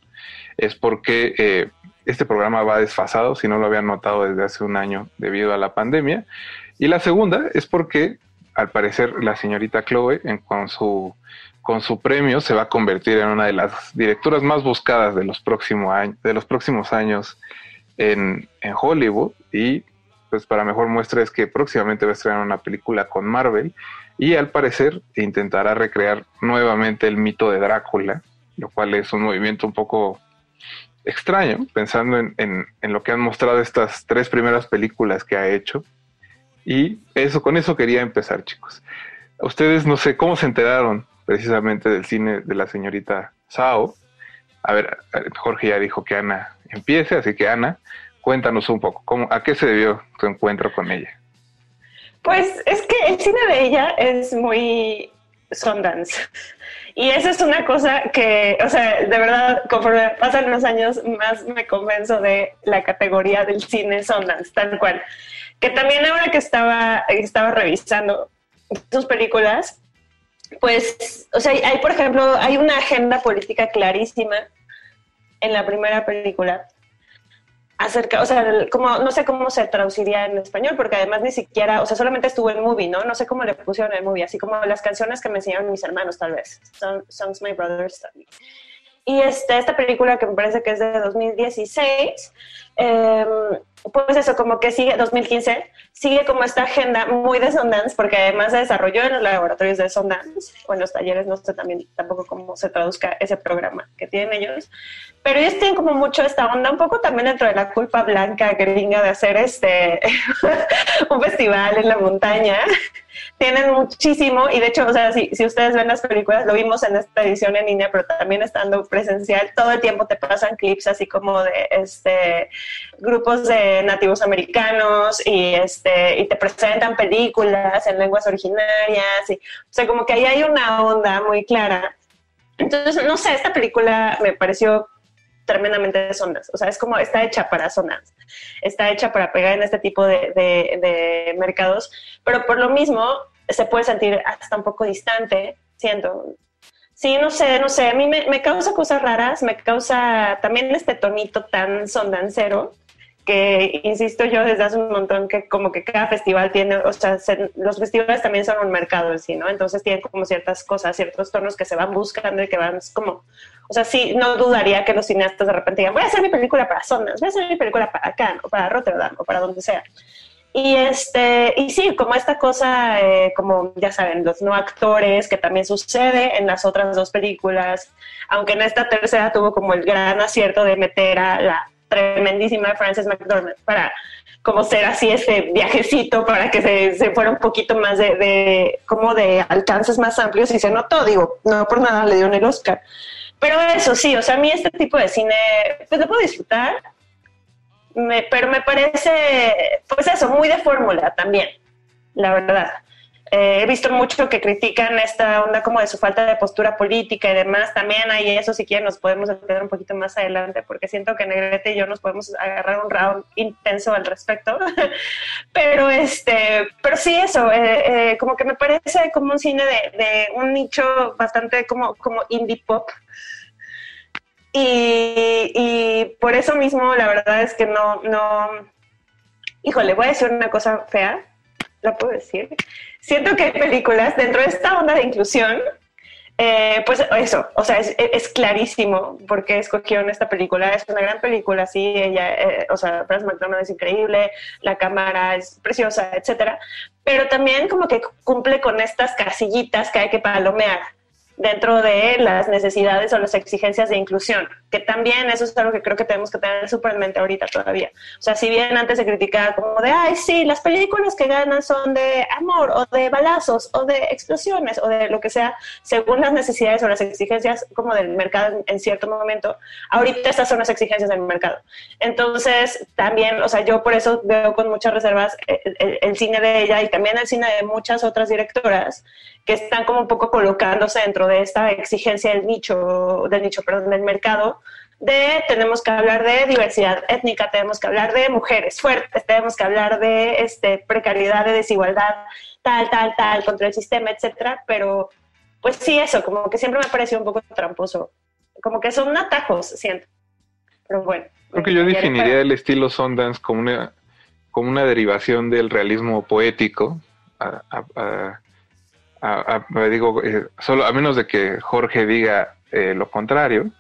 es porque eh, este programa va desfasado, si no lo habían notado desde hace un año debido a la pandemia. Y la segunda es porque, al parecer, la señorita Chloe, con, su, con su premio, se va a convertir en una de las directoras más buscadas de los, próximos años, de los próximos años en, en Hollywood. Y pues para mejor muestra es que próximamente va a estrenar una película con Marvel y al parecer intentará recrear nuevamente el mito de Drácula, lo cual es un movimiento un poco extraño, pensando en, en, lo que han mostrado estas tres primeras películas que ha hecho. Y eso, con eso quería empezar, chicos. Ustedes no sé cómo se enteraron precisamente del cine de la señorita Sao. A ver, Jorge ya dijo que Ana empiece, así que Ana, cuéntanos un poco, ¿cómo, ¿a qué se debió tu encuentro con ella? Pues es que el cine de ella es muy Sundance. Y eso es una cosa que, o sea, de verdad, conforme pasan los años, más me convenzo de la categoría del cine Sundance, tal cual. Que también ahora que estaba, estaba revisando sus películas, pues, o sea, hay, por ejemplo, hay una agenda política clarísima en la primera película acerca, o sea, como, no sé cómo se traduciría en español, porque además ni siquiera, o sea, solamente estuvo en movie, ¿no? No sé cómo le pusieron en movie, así como las canciones que me enseñaron mis hermanos, tal vez. Son, Songs My Brothers también. Y este, esta película que me parece que es de 2016, eh, pues eso, como que sigue, 2015, sigue como esta agenda muy de Sundance, porque además se desarrolló en los laboratorios de Sundance, o en los talleres, no sé también tampoco cómo se traduzca ese programa que tienen ellos, pero ellos tienen como mucho esta onda, un poco también dentro de la culpa blanca gringa de hacer este, [LAUGHS] un festival en la montaña, tienen muchísimo, y de hecho, o sea, si, si ustedes ven las películas, lo vimos en esta edición en línea, pero también estando presencial, todo el tiempo te pasan clips así como de este grupos de nativos americanos y este y te presentan películas en lenguas originarias o sea como que ahí hay una onda muy clara. Entonces no sé esta película me pareció tremendamente de zonas, o sea es como está hecha para zonas está hecha para pegar en este tipo de, de, mercados pero por lo mismo se puede sentir hasta un poco distante siento. Sí, no sé, no sé, a mí me, me, causa cosas raras, me causa también este tonito tan sondancero, que insisto yo desde hace un montón que como que cada festival tiene, o sea, se, los festivales también son un mercado en sí, ¿no? Entonces tienen como ciertas cosas, ciertos tonos que se van buscando y que van como, o sea, sí, no dudaría que los cineastas de repente digan, voy a hacer mi película para Zonas, voy a hacer mi película para Cannes o para Rotterdam o para donde sea. Y, este, y sí, como esta cosa, eh, como ya saben, los no actores, que también sucede en las otras dos películas, aunque en esta tercera tuvo como el gran acierto de meter a la tremendísima Frances McDormand para como ser así ese viajecito para que se, se fuera un poquito más de, de, como de alcances más amplios y se notó, digo, no por nada le dio el Oscar. Pero eso sí, o sea, a mí este tipo de cine, pues lo puedo disfrutar, me, pero me parece, pues eso, muy de fórmula también, la verdad. Eh, he visto mucho que critican esta onda como de su falta de postura política y demás. También hay eso, si quieren, nos podemos entender un poquito más adelante, porque siento que Negrete y yo nos podemos agarrar un round intenso al respecto. [LAUGHS] pero este, pero sí eso, eh, eh, como que me parece como un cine de, de, un nicho bastante como, como indie pop. Y, y por eso mismo, la verdad es que no, no, híjole, voy a decir una cosa fea, ¿la puedo decir? Siento que hay películas dentro de esta onda de inclusión, eh, pues eso, o sea, es, clarísimo porque escogieron esta película, es una gran película, sí, ella, eh, o sea, Frances McDormand es increíble, la cámara es preciosa, etcétera, pero también como que cumple con estas casillitas que hay que palomear dentro de las necesidades o las exigencias de inclusión, que también eso es algo que creo que tenemos que tener súper en mente ahorita todavía. O sea, si bien antes se criticaba como de, ay, sí, las películas que ganan son de amor o de balazos o de explosiones o de lo que sea, según las necesidades o las exigencias como del mercado en cierto momento, ahorita estas son las exigencias del mercado. Entonces, también, o sea, yo por eso veo con muchas reservas el, el, el cine de ella y también el cine de muchas otras directoras que están como un poco colocándose dentro de esta exigencia del nicho, del nicho, perdón, del mercado, de tenemos que hablar de diversidad étnica, tenemos que hablar de mujeres fuertes, tenemos que hablar de este, precariedad, de desigualdad, tal, tal, tal, contra el sistema, etcétera, pero pues sí, eso, como que siempre me ha parecido un poco tramposo, como que son atajos, siento. Pero bueno. Creo que yo definiría el estilo Sundance como una, como una derivación del realismo poético. A, a- a- a- digo, eh, solo a menos de que Jorge diga eh, lo contrario.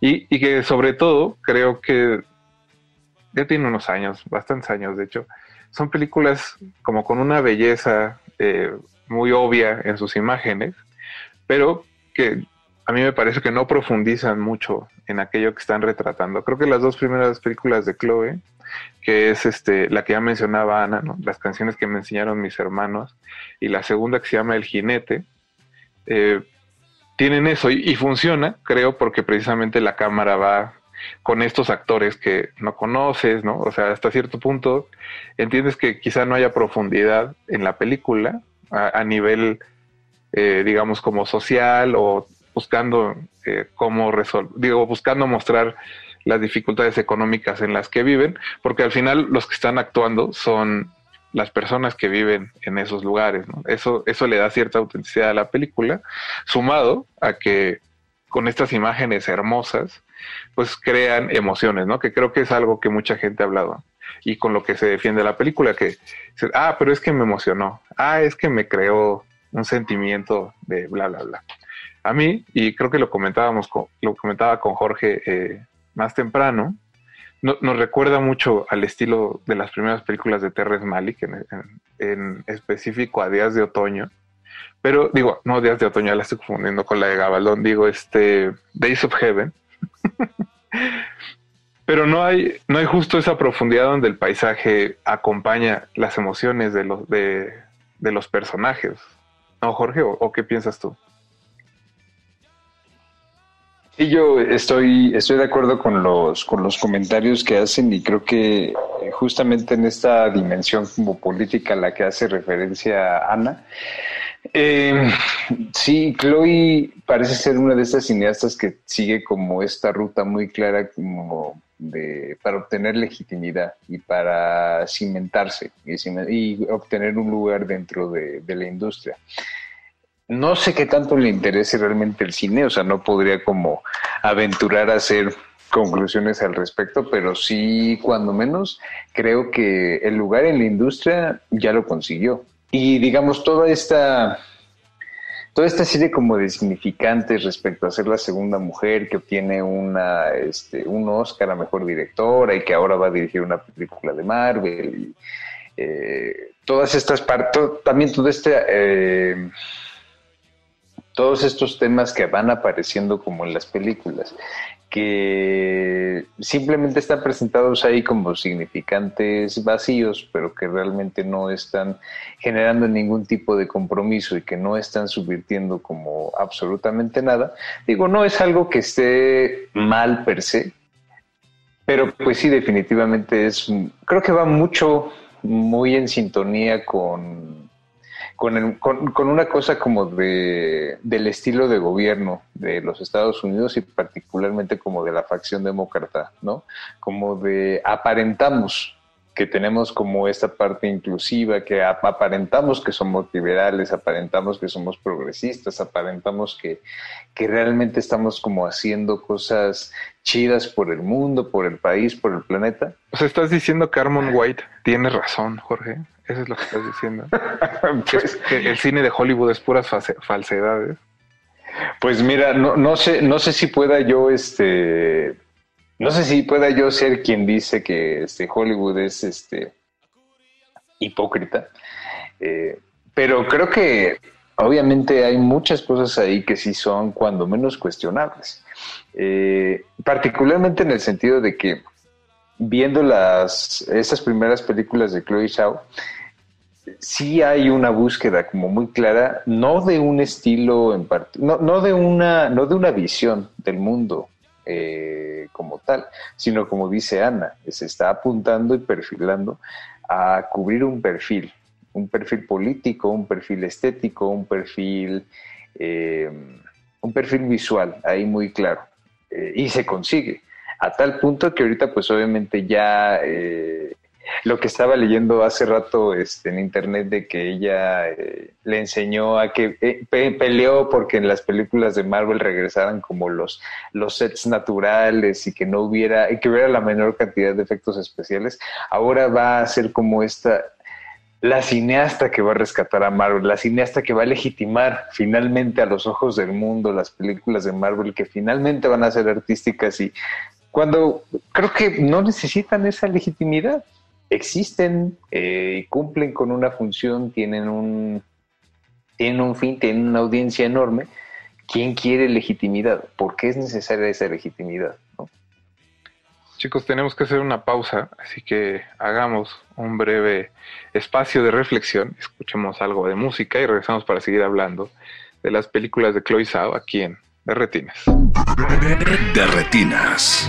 Y, y que sobre todo creo que ya tiene unos años, bastantes años de hecho, son películas como con una belleza eh, muy obvia en sus imágenes, pero que a mí me parece que no profundizan mucho en aquello que están retratando. Creo que las dos primeras películas de Chloe, que es este la que ya mencionaba Ana, ¿no? las canciones que me enseñaron mis hermanos, y la segunda que se llama El Jinete, eh, tienen eso y, funciona, creo, porque precisamente la cámara va con estos actores que no conoces, ¿no? O sea, hasta cierto punto entiendes que quizá no haya profundidad en la película a, a nivel, eh, digamos, como social o buscando eh, cómo resolver, digo, buscando mostrar las dificultades económicas en las que viven, porque al final los que están actuando son las personas que viven en esos lugares. Eso, eso le da cierta autenticidad a la película, sumado a que con estas imágenes hermosas, pues crean emociones, ¿no? Que creo que es algo que mucha gente ha hablado y con lo que se defiende la película, que, ah, pero es que me emocionó, ah, es que me creó un sentimiento de bla, bla, bla. A mí, y creo que lo comentábamos, con, lo comentaba con Jorge eh, más temprano, no- nos recuerda mucho al estilo de las primeras películas de Terrence Malick, en, en- específico a Días de Otoño. Pero digo, no Días de Otoño, la estoy confundiendo con la de Gabaldón, digo, este Days of Heaven. [LAUGHS] Pero no hay, no hay justo esa profundidad donde el paisaje acompaña las emociones de los, de, de los personajes. ¿No, Jorge? ¿O, o qué piensas tú? Sí, yo estoy, estoy de acuerdo con los, con los comentarios que hacen y creo que eh, justamente en esta dimensión como política a la que hace referencia Ana, eh, sí, Chloe parece ser una de estas cineastas que sigue como esta ruta muy clara como de, para obtener legitimidad y para cimentarse y, y obtener un lugar dentro de, de la industria. No sé qué tanto le interese realmente el cine, o sea, no podría como aventurar a hacer conclusiones al respecto, pero sí, cuando menos, creo que el lugar en la industria ya lo consiguió. Y digamos, toda esta, toda esta serie como de significantes respecto a ser la segunda mujer que obtiene una, este, un Oscar a Mejor Directora y que ahora va a dirigir una película de Marvel y eh, todas estas partes, también todo este... eh, todos estos temas que van apareciendo como en las películas, que simplemente están presentados ahí como significantes vacíos, pero que realmente no están generando ningún tipo de compromiso y que no están subvirtiendo como absolutamente nada. Digo, no es algo que esté mal per se, pero pues sí, definitivamente es, creo que va mucho, muy en sintonía con con, el- con, con una cosa como de, del estilo de gobierno de los Estados Unidos y particularmente como de la facción demócrata, ¿no? Como de aparentamos que tenemos como esta parte inclusiva, que ap- aparentamos que somos liberales, aparentamos que somos progresistas, aparentamos que, que realmente estamos como haciendo cosas chidas por el mundo, por el país, por el planeta. O sea, estás diciendo que Armond White tiene razón, Jorge. Eso es lo que estás diciendo. [LAUGHS] Que es- que el cine de Hollywood es puras false- falsedades. Pues mira, no, no sé, no sé si pueda yo, este, no sé si pueda yo ser quien dice que este Hollywood es este hipócrita. Eh, pero creo que obviamente hay muchas cosas ahí que sí son cuando menos cuestionables. Eh, particularmente en el sentido de que viendo las esas primeras películas de Chloe Zhao, sí hay una búsqueda como muy clara, no de un estilo en part- no, no de una, no de una visión del mundo eh, como tal, sino como dice Ana, se está apuntando y perfilando a cubrir un perfil, un perfil político, un perfil estético, un perfil, eh, un perfil visual, ahí muy claro, eh, y se consigue. a tal punto que ahorita pues obviamente ya eh, lo que estaba leyendo hace rato este, en internet de que ella eh, le enseñó a que eh, pe- peleó porque en las películas de Marvel regresaran como los, los sets naturales y que no hubiera, y que hubiera la menor cantidad de efectos especiales. Ahora va a ser como esta, la cineasta que va a rescatar a Marvel, la cineasta que va a legitimar finalmente a los ojos del mundo las películas de Marvel que finalmente van a ser artísticas y cuando creo que no necesitan esa legitimidad, existen eh, y cumplen con una función, tienen un, tienen un fin, tienen una audiencia enorme. ¿Quién quiere legitimidad? ¿Por qué es necesaria esa legitimidad? no? Chicos, tenemos que hacer una pausa, así que hagamos un breve espacio de reflexión, escuchemos algo de música y regresamos para seguir hablando de las películas de Chloe Zhao aquí en De Retinas. De retinas.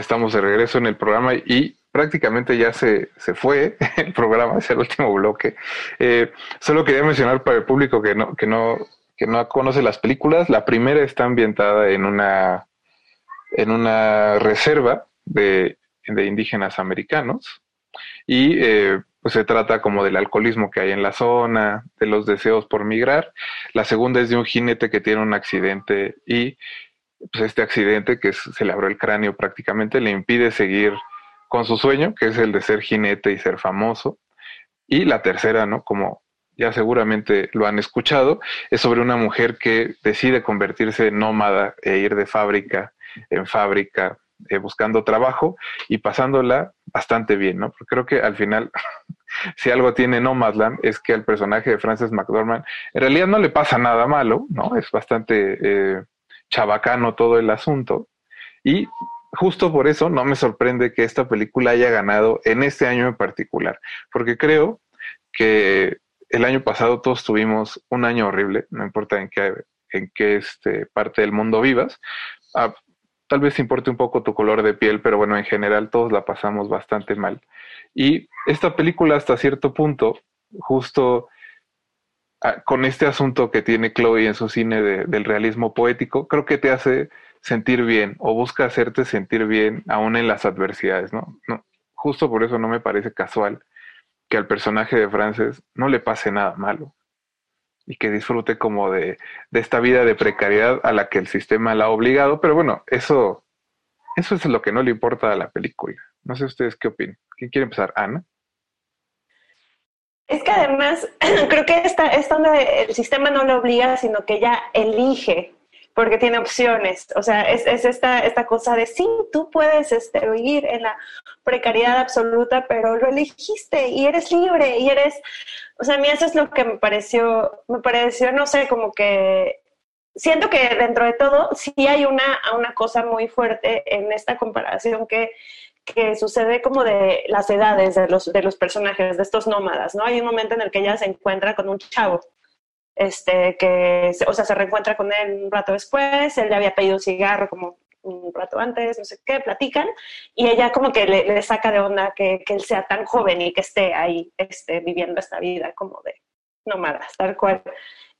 Estamos de regreso en el programa y prácticamente ya se, se fue [LAUGHS] el programa, es el último bloque. Eh, solo quería mencionar para el público que no, que no, que no conoce las películas, la primera está ambientada en una, en una reserva de, de indígenas americanos y eh, pues se trata como del alcoholismo que hay en la zona, de los deseos por migrar. La segunda es de un jinete que tiene un accidente y pues este accidente que se le abrió el cráneo prácticamente le impide seguir con su sueño, que es el de ser jinete y ser famoso. Y la tercera, ¿no? Como ya seguramente lo han escuchado, es sobre una mujer que decide convertirse en nómada e ir de fábrica en fábrica eh, buscando trabajo y pasándola bastante bien, ¿no? Porque creo que al final, [LAUGHS] si algo tiene Nomadland, es que al personaje de Frances McDormand en realidad no le pasa nada malo, ¿no? Es bastante eh, chabacano todo el asunto. Y justo por eso no me sorprende que esta película haya ganado en este año en particular, porque creo que el año pasado todos tuvimos un año horrible, no importa en qué, en qué este, parte del mundo vivas. Ah, tal vez importe un poco tu color de piel, pero bueno, en general todos la pasamos bastante mal. Y esta película hasta cierto punto, justo con este asunto que tiene Chloe en su cine de- del realismo poético, creo que te hace sentir bien o busca hacerte sentir bien aún en las adversidades, ¿no? no justo por eso no me parece casual que al personaje de Frances no le pase nada malo y que disfrute como de, esta vida de precariedad a la que el sistema la ha obligado, pero bueno, eso, eso es lo que no le importa a la película. No sé ustedes qué opinan. ¿Quién quiere empezar? Ana. Es que además, [CLEARS THROAT] creo que esta, esta onda el sistema no lo obliga, sino que ella elige, porque tiene opciones. O sea, es, es esta, esta cosa de sí, tú puedes este, vivir en la precariedad absoluta, pero lo elegiste y eres libre y eres. O sea, a mí eso es lo que me pareció, me pareció, no sé, como que siento que dentro de todo sí hay una, una cosa muy fuerte en esta comparación que, que sucede como de las edades de los, de los personajes, de estos nómadas, ¿no? Hay un momento en el que ella se encuentra con un chavo, este, que, o sea, se reencuentra con él un rato después, él le había pedido un cigarro como un rato antes, no sé qué, platican, y ella como que le, le saca de onda que, que él sea tan joven y que esté ahí este, viviendo esta vida como de nómadas, tal cual.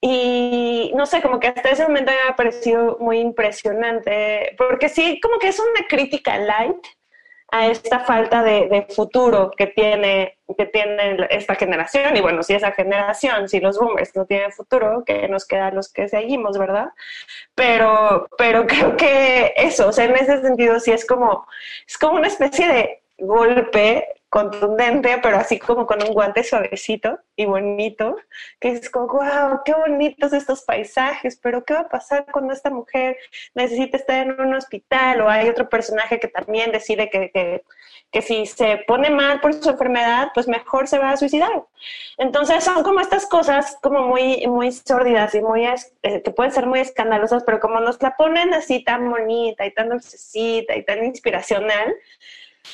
Y no sé, como que hasta ese momento me ha parecido muy impresionante, porque sí, como que es una crítica light a esta falta de, futuro que tiene, que tiene esta generación. Y bueno, si esa generación, si los boomers no tienen futuro, que nos queda los que seguimos, ¿verdad? Pero, pero [LAUGHS] creo que eso, o sea, en ese sentido sí es como, es como una especie de golpe contundente, pero así como con un guante suavecito y bonito, que es como, wow, qué bonitos estos paisajes, pero ¿qué va a pasar cuando esta mujer necesita estar en un hospital? O hay otro personaje que también decide que, que, que si se pone mal por su enfermedad, pues mejor se va a suicidar. Entonces son como estas cosas como muy, muy sórdidas y muy, eh, que pueden ser muy escandalosas, pero como nos la ponen así tan bonita y tan dulcecita y tan inspiracional,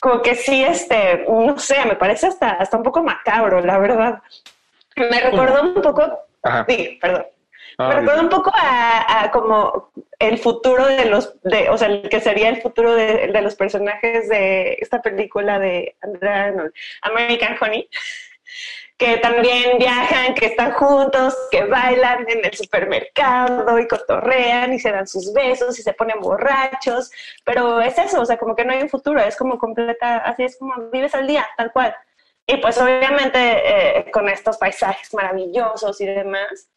como que sí, este, no sé, me parece hasta, hasta un poco macabro, la verdad. Me recordó un poco, Ajá. sí, perdón, Ah, me recordó un poco a, a como el futuro de los, de, o sea, el que sería el futuro de, de los personajes de esta película de Andrea Arnold, American Honey, que también viajan, que están juntos, que bailan en el supermercado y cotorrean y se dan sus besos y se ponen borrachos, pero es eso, o sea, como que no hay un futuro, es como completa, así es como vives al día, tal cual. Y pues obviamente eh, con estos paisajes maravillosos y demás,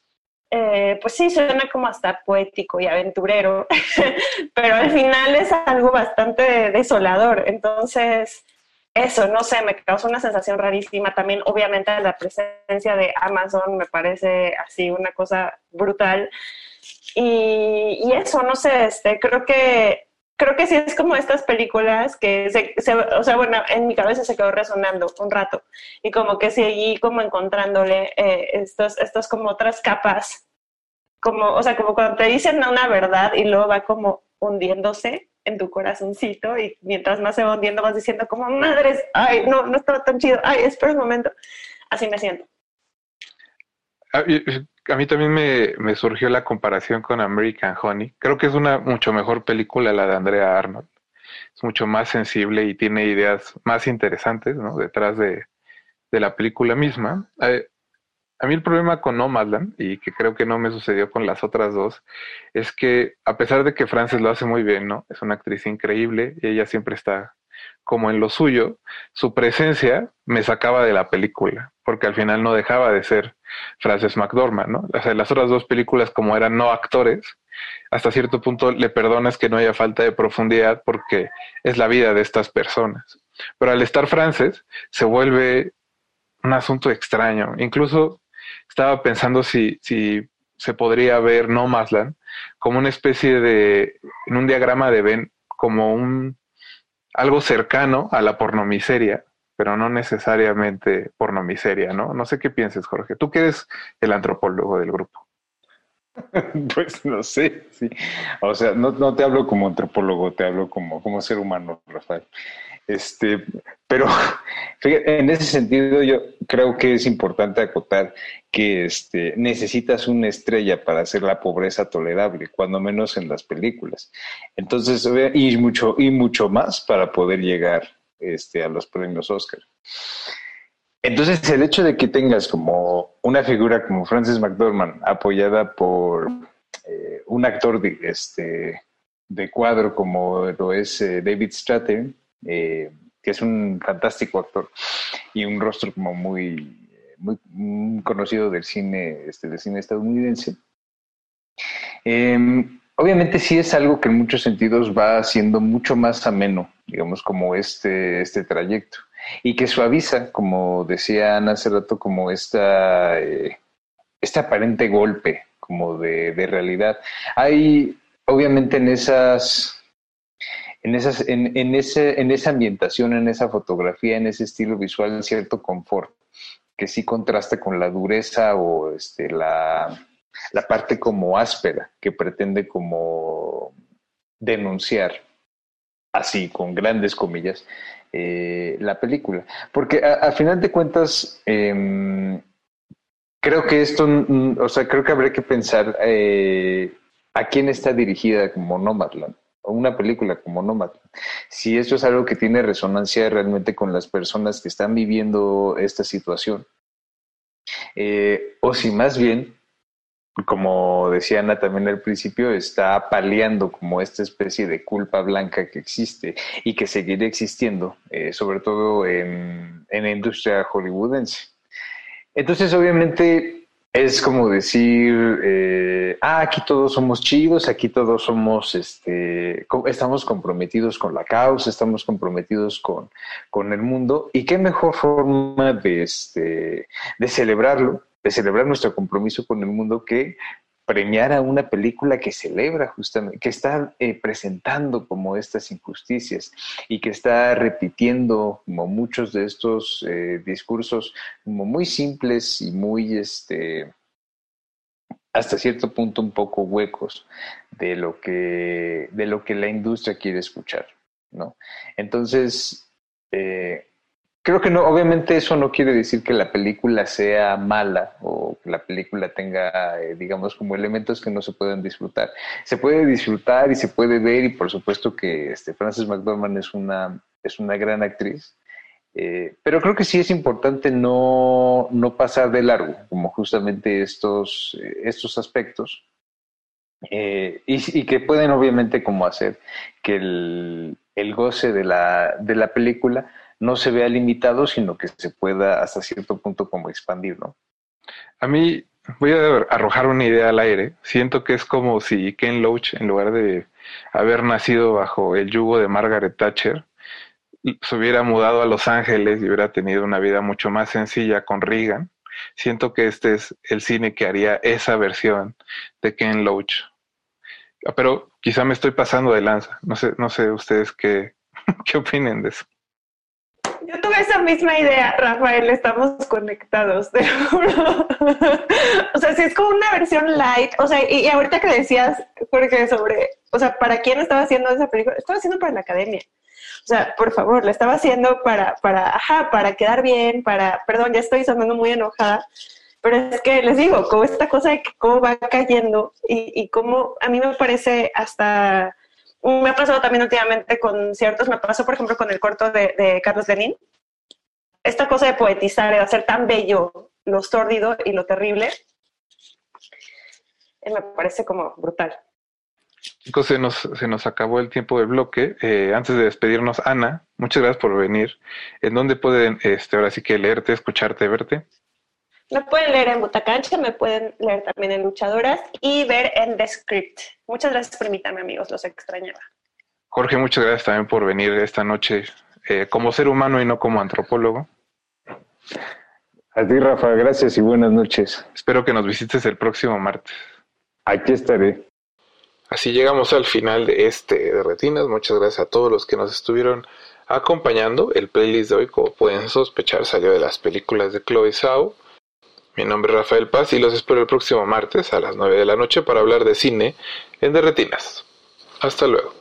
eh, pues sí, suena como hasta poético y aventurero, [LAUGHS] pero al final es algo bastante desolador. Entonces, eso, no sé, me causó una sensación rarísima. También, obviamente, la presencia de Amazon me parece así una cosa brutal. Y, y eso, no sé, este, creo que creo que sí es como estas películas que se, se- o sea, bueno, en mi cabeza se quedó resonando un rato y como que seguí como encontrándole eh, estos, estos como otras capas, como, o sea, como cuando te dicen una verdad y luego va como hundiéndose en tu corazoncito y mientras más se va hundiendo vas diciendo como, madres, ay, no, no estaba tan chido, ay, espera un momento, así me siento. A, mí también me, me surgió la comparación con American Honey. Creo que es una mucho mejor película la de Andrea Arnold. Es mucho más sensible y tiene ideas más interesantes ¿no? detrás de, de la película misma. Eh, a mí el problema con Nomadland, y que creo que no me sucedió con las otras dos, es que a pesar de que Frances lo hace muy bien, ¿no? Es una actriz increíble y ella siempre está como en lo suyo, su presencia me sacaba de la película, porque al final no dejaba de ser Frances McDormand, ¿no? O sea, las otras dos películas, como eran no actores, hasta cierto punto le perdonas que no haya falta de profundidad porque es la vida de estas personas. Pero al estar Frances, se vuelve un asunto extraño. Incluso estaba pensando si, si se podría ver Nomadland como una especie de, en un diagrama de Venn, como un algo cercano a la pornomiseria, pero no necesariamente pornomiseria, ¿no? No sé qué pienses, Jorge. Tú que eres el antropólogo del grupo. [LAUGHS] Pues no sé, sí. O sea, no, no te hablo como antropólogo, te hablo como, como ser humano, Rafael. Este, pero [LAUGHS] fíjate, en ese sentido yo creo que es importante acotar que este, necesitas una estrella para hacer la pobreza tolerable, cuando menos en las películas. Entonces, y mucho, y mucho más para poder llegar este, a los premios Oscar. Entonces, el hecho de que tengas como una figura como Frances McDormand apoyada por eh, un actor de- este, de cuadro como lo es eh, David Strathairn, eh, que es un fantástico actor y un rostro como muy, muy, muy conocido del cine, este, del cine estadounidense. Em, obviamente sí es algo que en muchos sentidos va haciendo mucho más ameno, digamos, como este, este trayecto. Y que suaviza, como decía Ana hace rato, como esta, eh, este aparente golpe como de, de realidad. Hay, obviamente, en esas en, esas, en, ese, en esa ambientación, en esa fotografía, en ese estilo visual, cierto confort que sí contrasta con la dureza o este, la, la parte como áspera que pretende como denunciar, así con grandes comillas, eh, la película. Porque a, final de cuentas, eh, creo que esto, o sea, creo que habría que pensar eh, a quién está dirigida como Nomadland una película como Nomadland. Si esto es algo que tiene resonancia realmente con las personas que están viviendo esta situación. Eh, o si más bien como decía Ana también al principio, está paliando como esta especie de culpa blanca que existe y que seguirá existiendo, eh, sobre todo en, en, la industria hollywoodense. Entonces, obviamente, es como decir, eh, ah, aquí todos somos chidos, aquí todos somos, este, estamos comprometidos con la causa, estamos comprometidos con, con el mundo, y qué mejor forma de, este, de celebrarlo de celebrar nuestro compromiso con el mundo que premiar a una película que celebra justamente, que está eh, presentando como estas injusticias y que está repitiendo como muchos de estos eh, discursos como muy simples y muy, este, hasta cierto punto un poco huecos de lo que, de lo que la industria quiere escuchar, ¿no? Entonces, eh, Creo que no, obviamente eso no quiere decir que la película sea mala o que la película tenga, eh, digamos, como elementos que no se pueden disfrutar. Se puede disfrutar y se puede ver y por supuesto que este, Frances McDormand es una, es una gran actriz, eh, pero creo que sí es importante no, no pasar de largo, como justamente estos, estos aspectos. Eh, y, y, que pueden obviamente como hacer que el, el goce de la, de la película no se vea limitado, sino que se pueda hasta cierto punto como expandir, ¿no? A mí voy a arrojar una idea al aire. Siento que es como si Ken Loach, en lugar de haber nacido bajo el yugo de Margaret Thatcher, se hubiera mudado a Los Ángeles y hubiera tenido una vida mucho más sencilla con Reagan. Siento que este es el cine que haría esa versión de Ken Loach. Pero quizá me estoy pasando de lanza. No sé, no sé ustedes qué, [LAUGHS] qué opinen de eso. Yo tuve esa misma idea, Rafael, estamos conectados, te juro. o sea, si es como una versión light, o sea, y, ahorita que decías, Jorge, sobre, o sea, ¿para quién estaba haciendo esa película? Estaba haciendo para la academia. O sea, por favor, la estaba haciendo para, para, ajá, para quedar bien, para, perdón, ya estoy sonando muy enojada, pero es que les digo, como esta cosa de que cómo va cayendo y, y cómo a mí me parece hasta me ha pasado también últimamente con ciertos, me pasó por ejemplo con el corto de, de Carlos Lenin, esta cosa de poetizar, de hacer tan bello lo sórdido y lo terrible, eh, me parece como brutal. Chicos, se nos, se nos acabó el tiempo del bloque. Eh, antes de despedirnos, Ana, muchas gracias por venir. ¿En dónde pueden, este, ahora sí que leerte, escucharte, verte? Me pueden leer en Butacancha, me pueden leer también en Luchadoras y ver en The Script. Muchas gracias por invitarme, amigos, los extrañaba. Jorge, muchas gracias también por venir esta noche eh, como ser humano y no como antropólogo. A ti, Rafa, gracias y buenas noches. Espero que nos visites el próximo martes. Aquí estaré. Así llegamos al final de este de Retinas. Muchas gracias a todos los que nos estuvieron acompañando. El playlist de hoy, como pueden sospechar, salió de las películas de Chloe Zhao. Mi nombre es Rafael Paz y los espero el próximo martes a las 9 de la noche para hablar de cine en Derretinas. Hasta luego.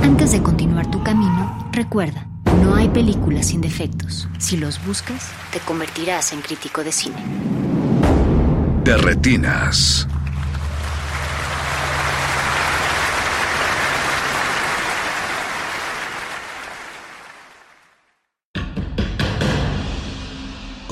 Antes de continuar tu camino, recuerda, no hay películas sin defectos. Si los buscas, te convertirás en crítico de cine. Derretinas.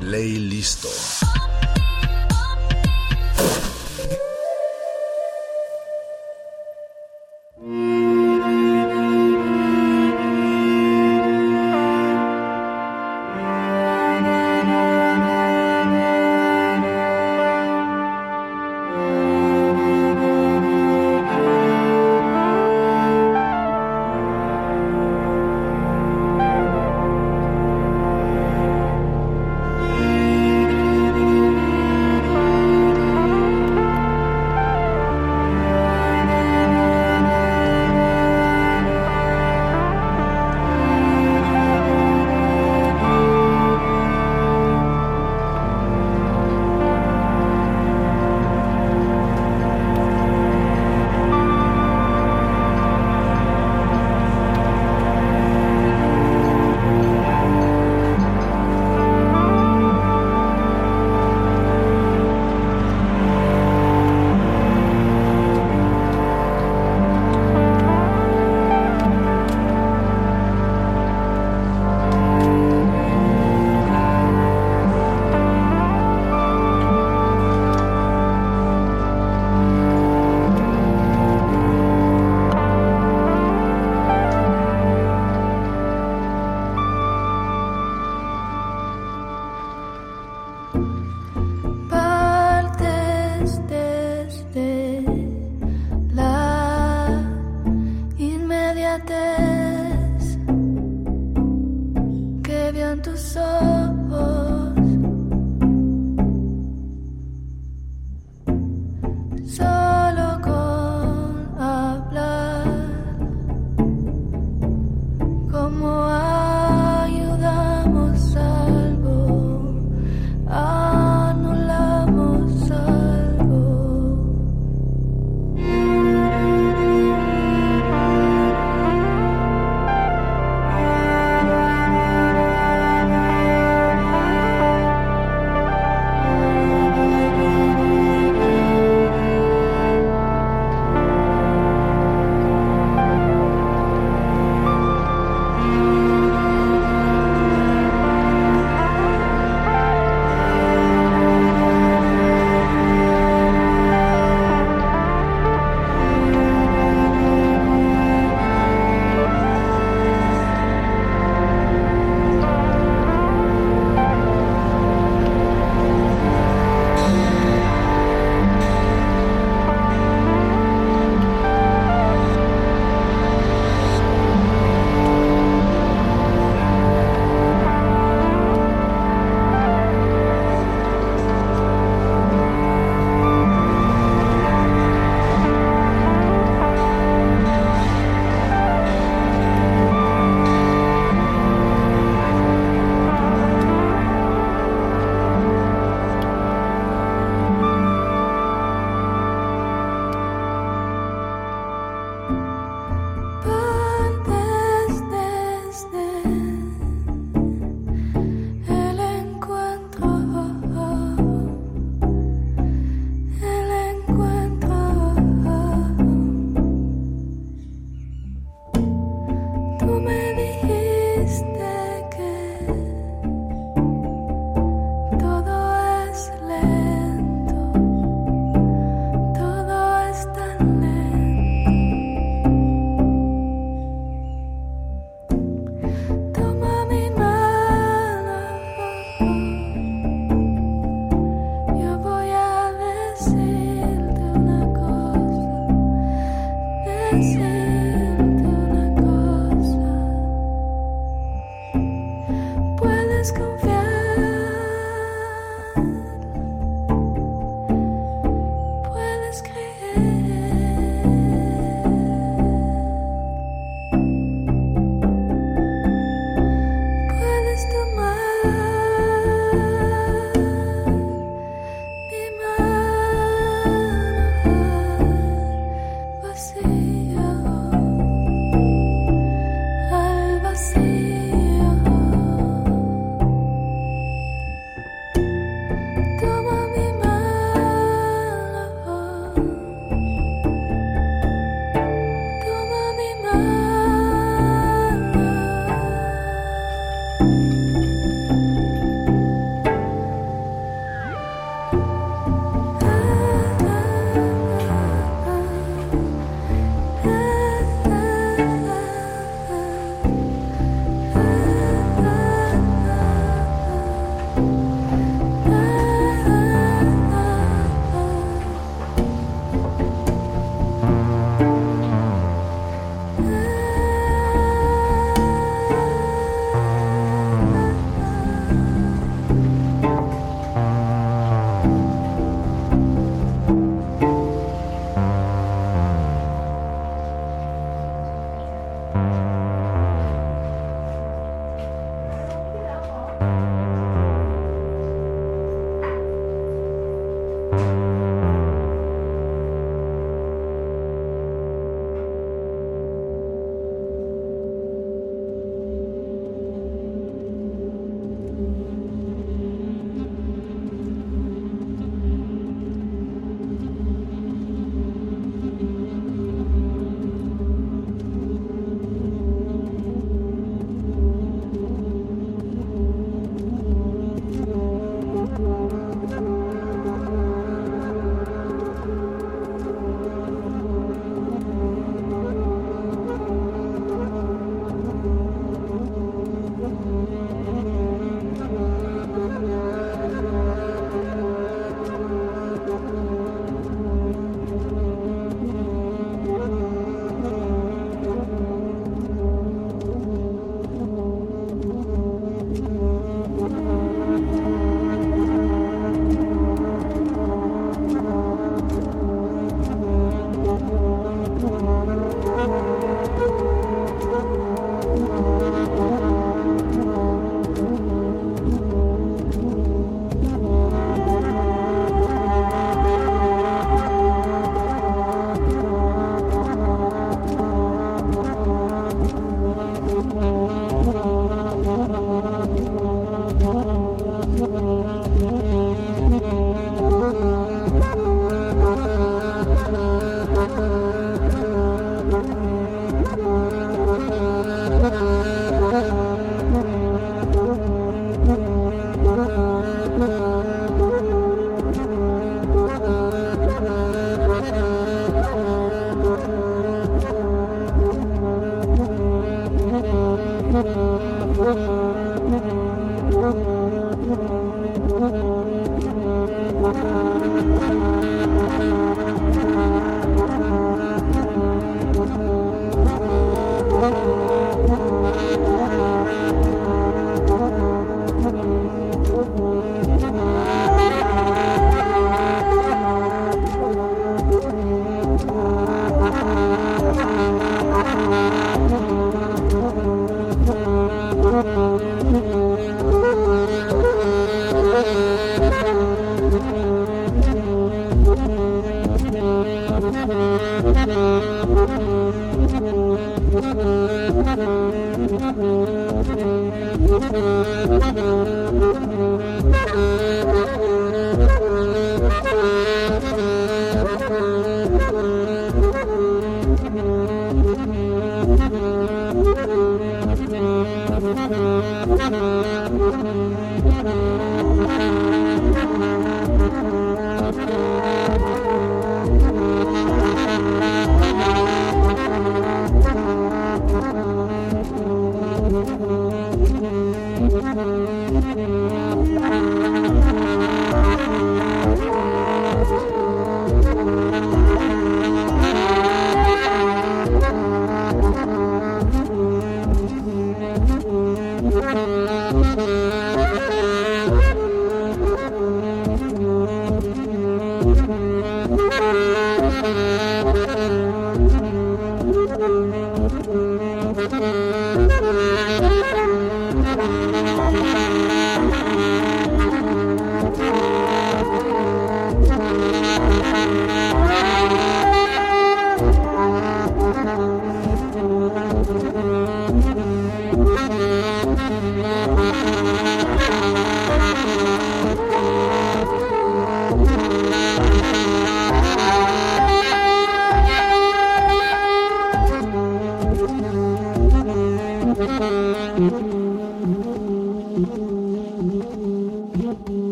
Ley listo.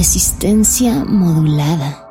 resistencia modulada.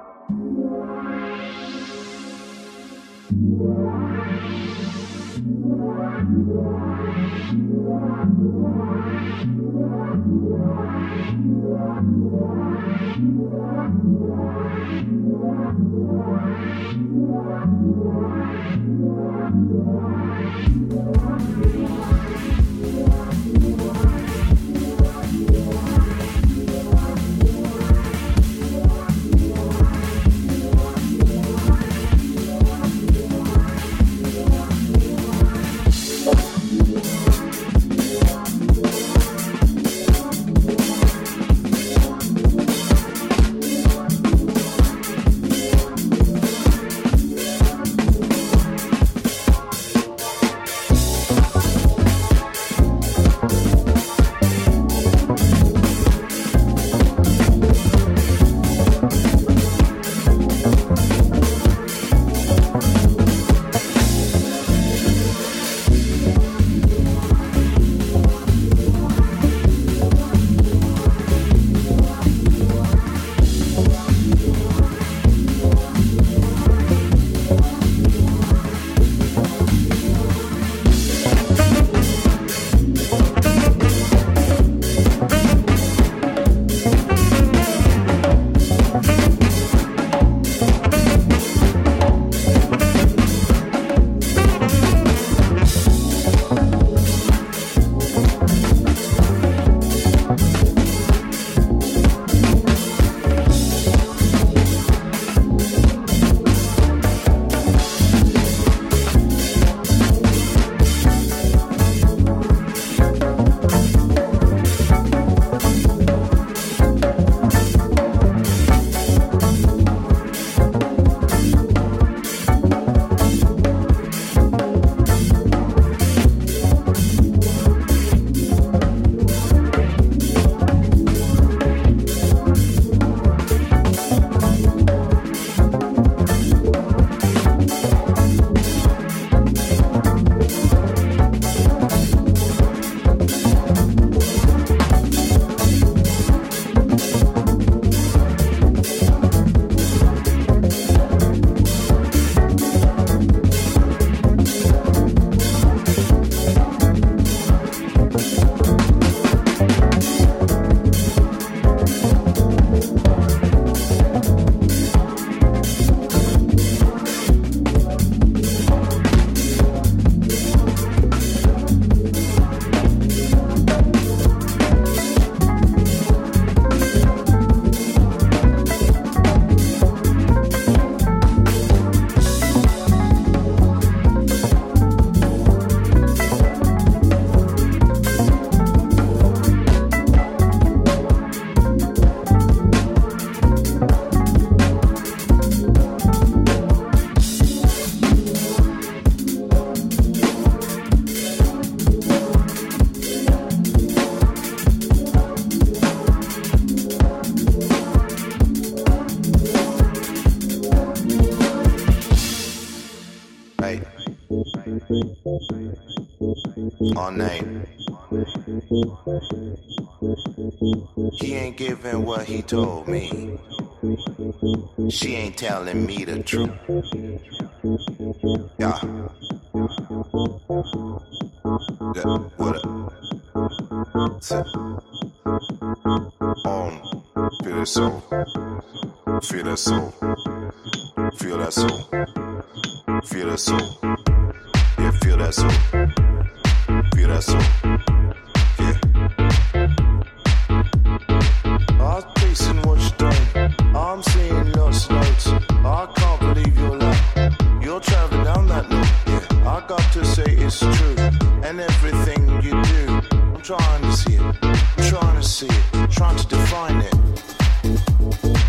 all night. He ain't giving what he told me. She ain't telling me the truth. find it.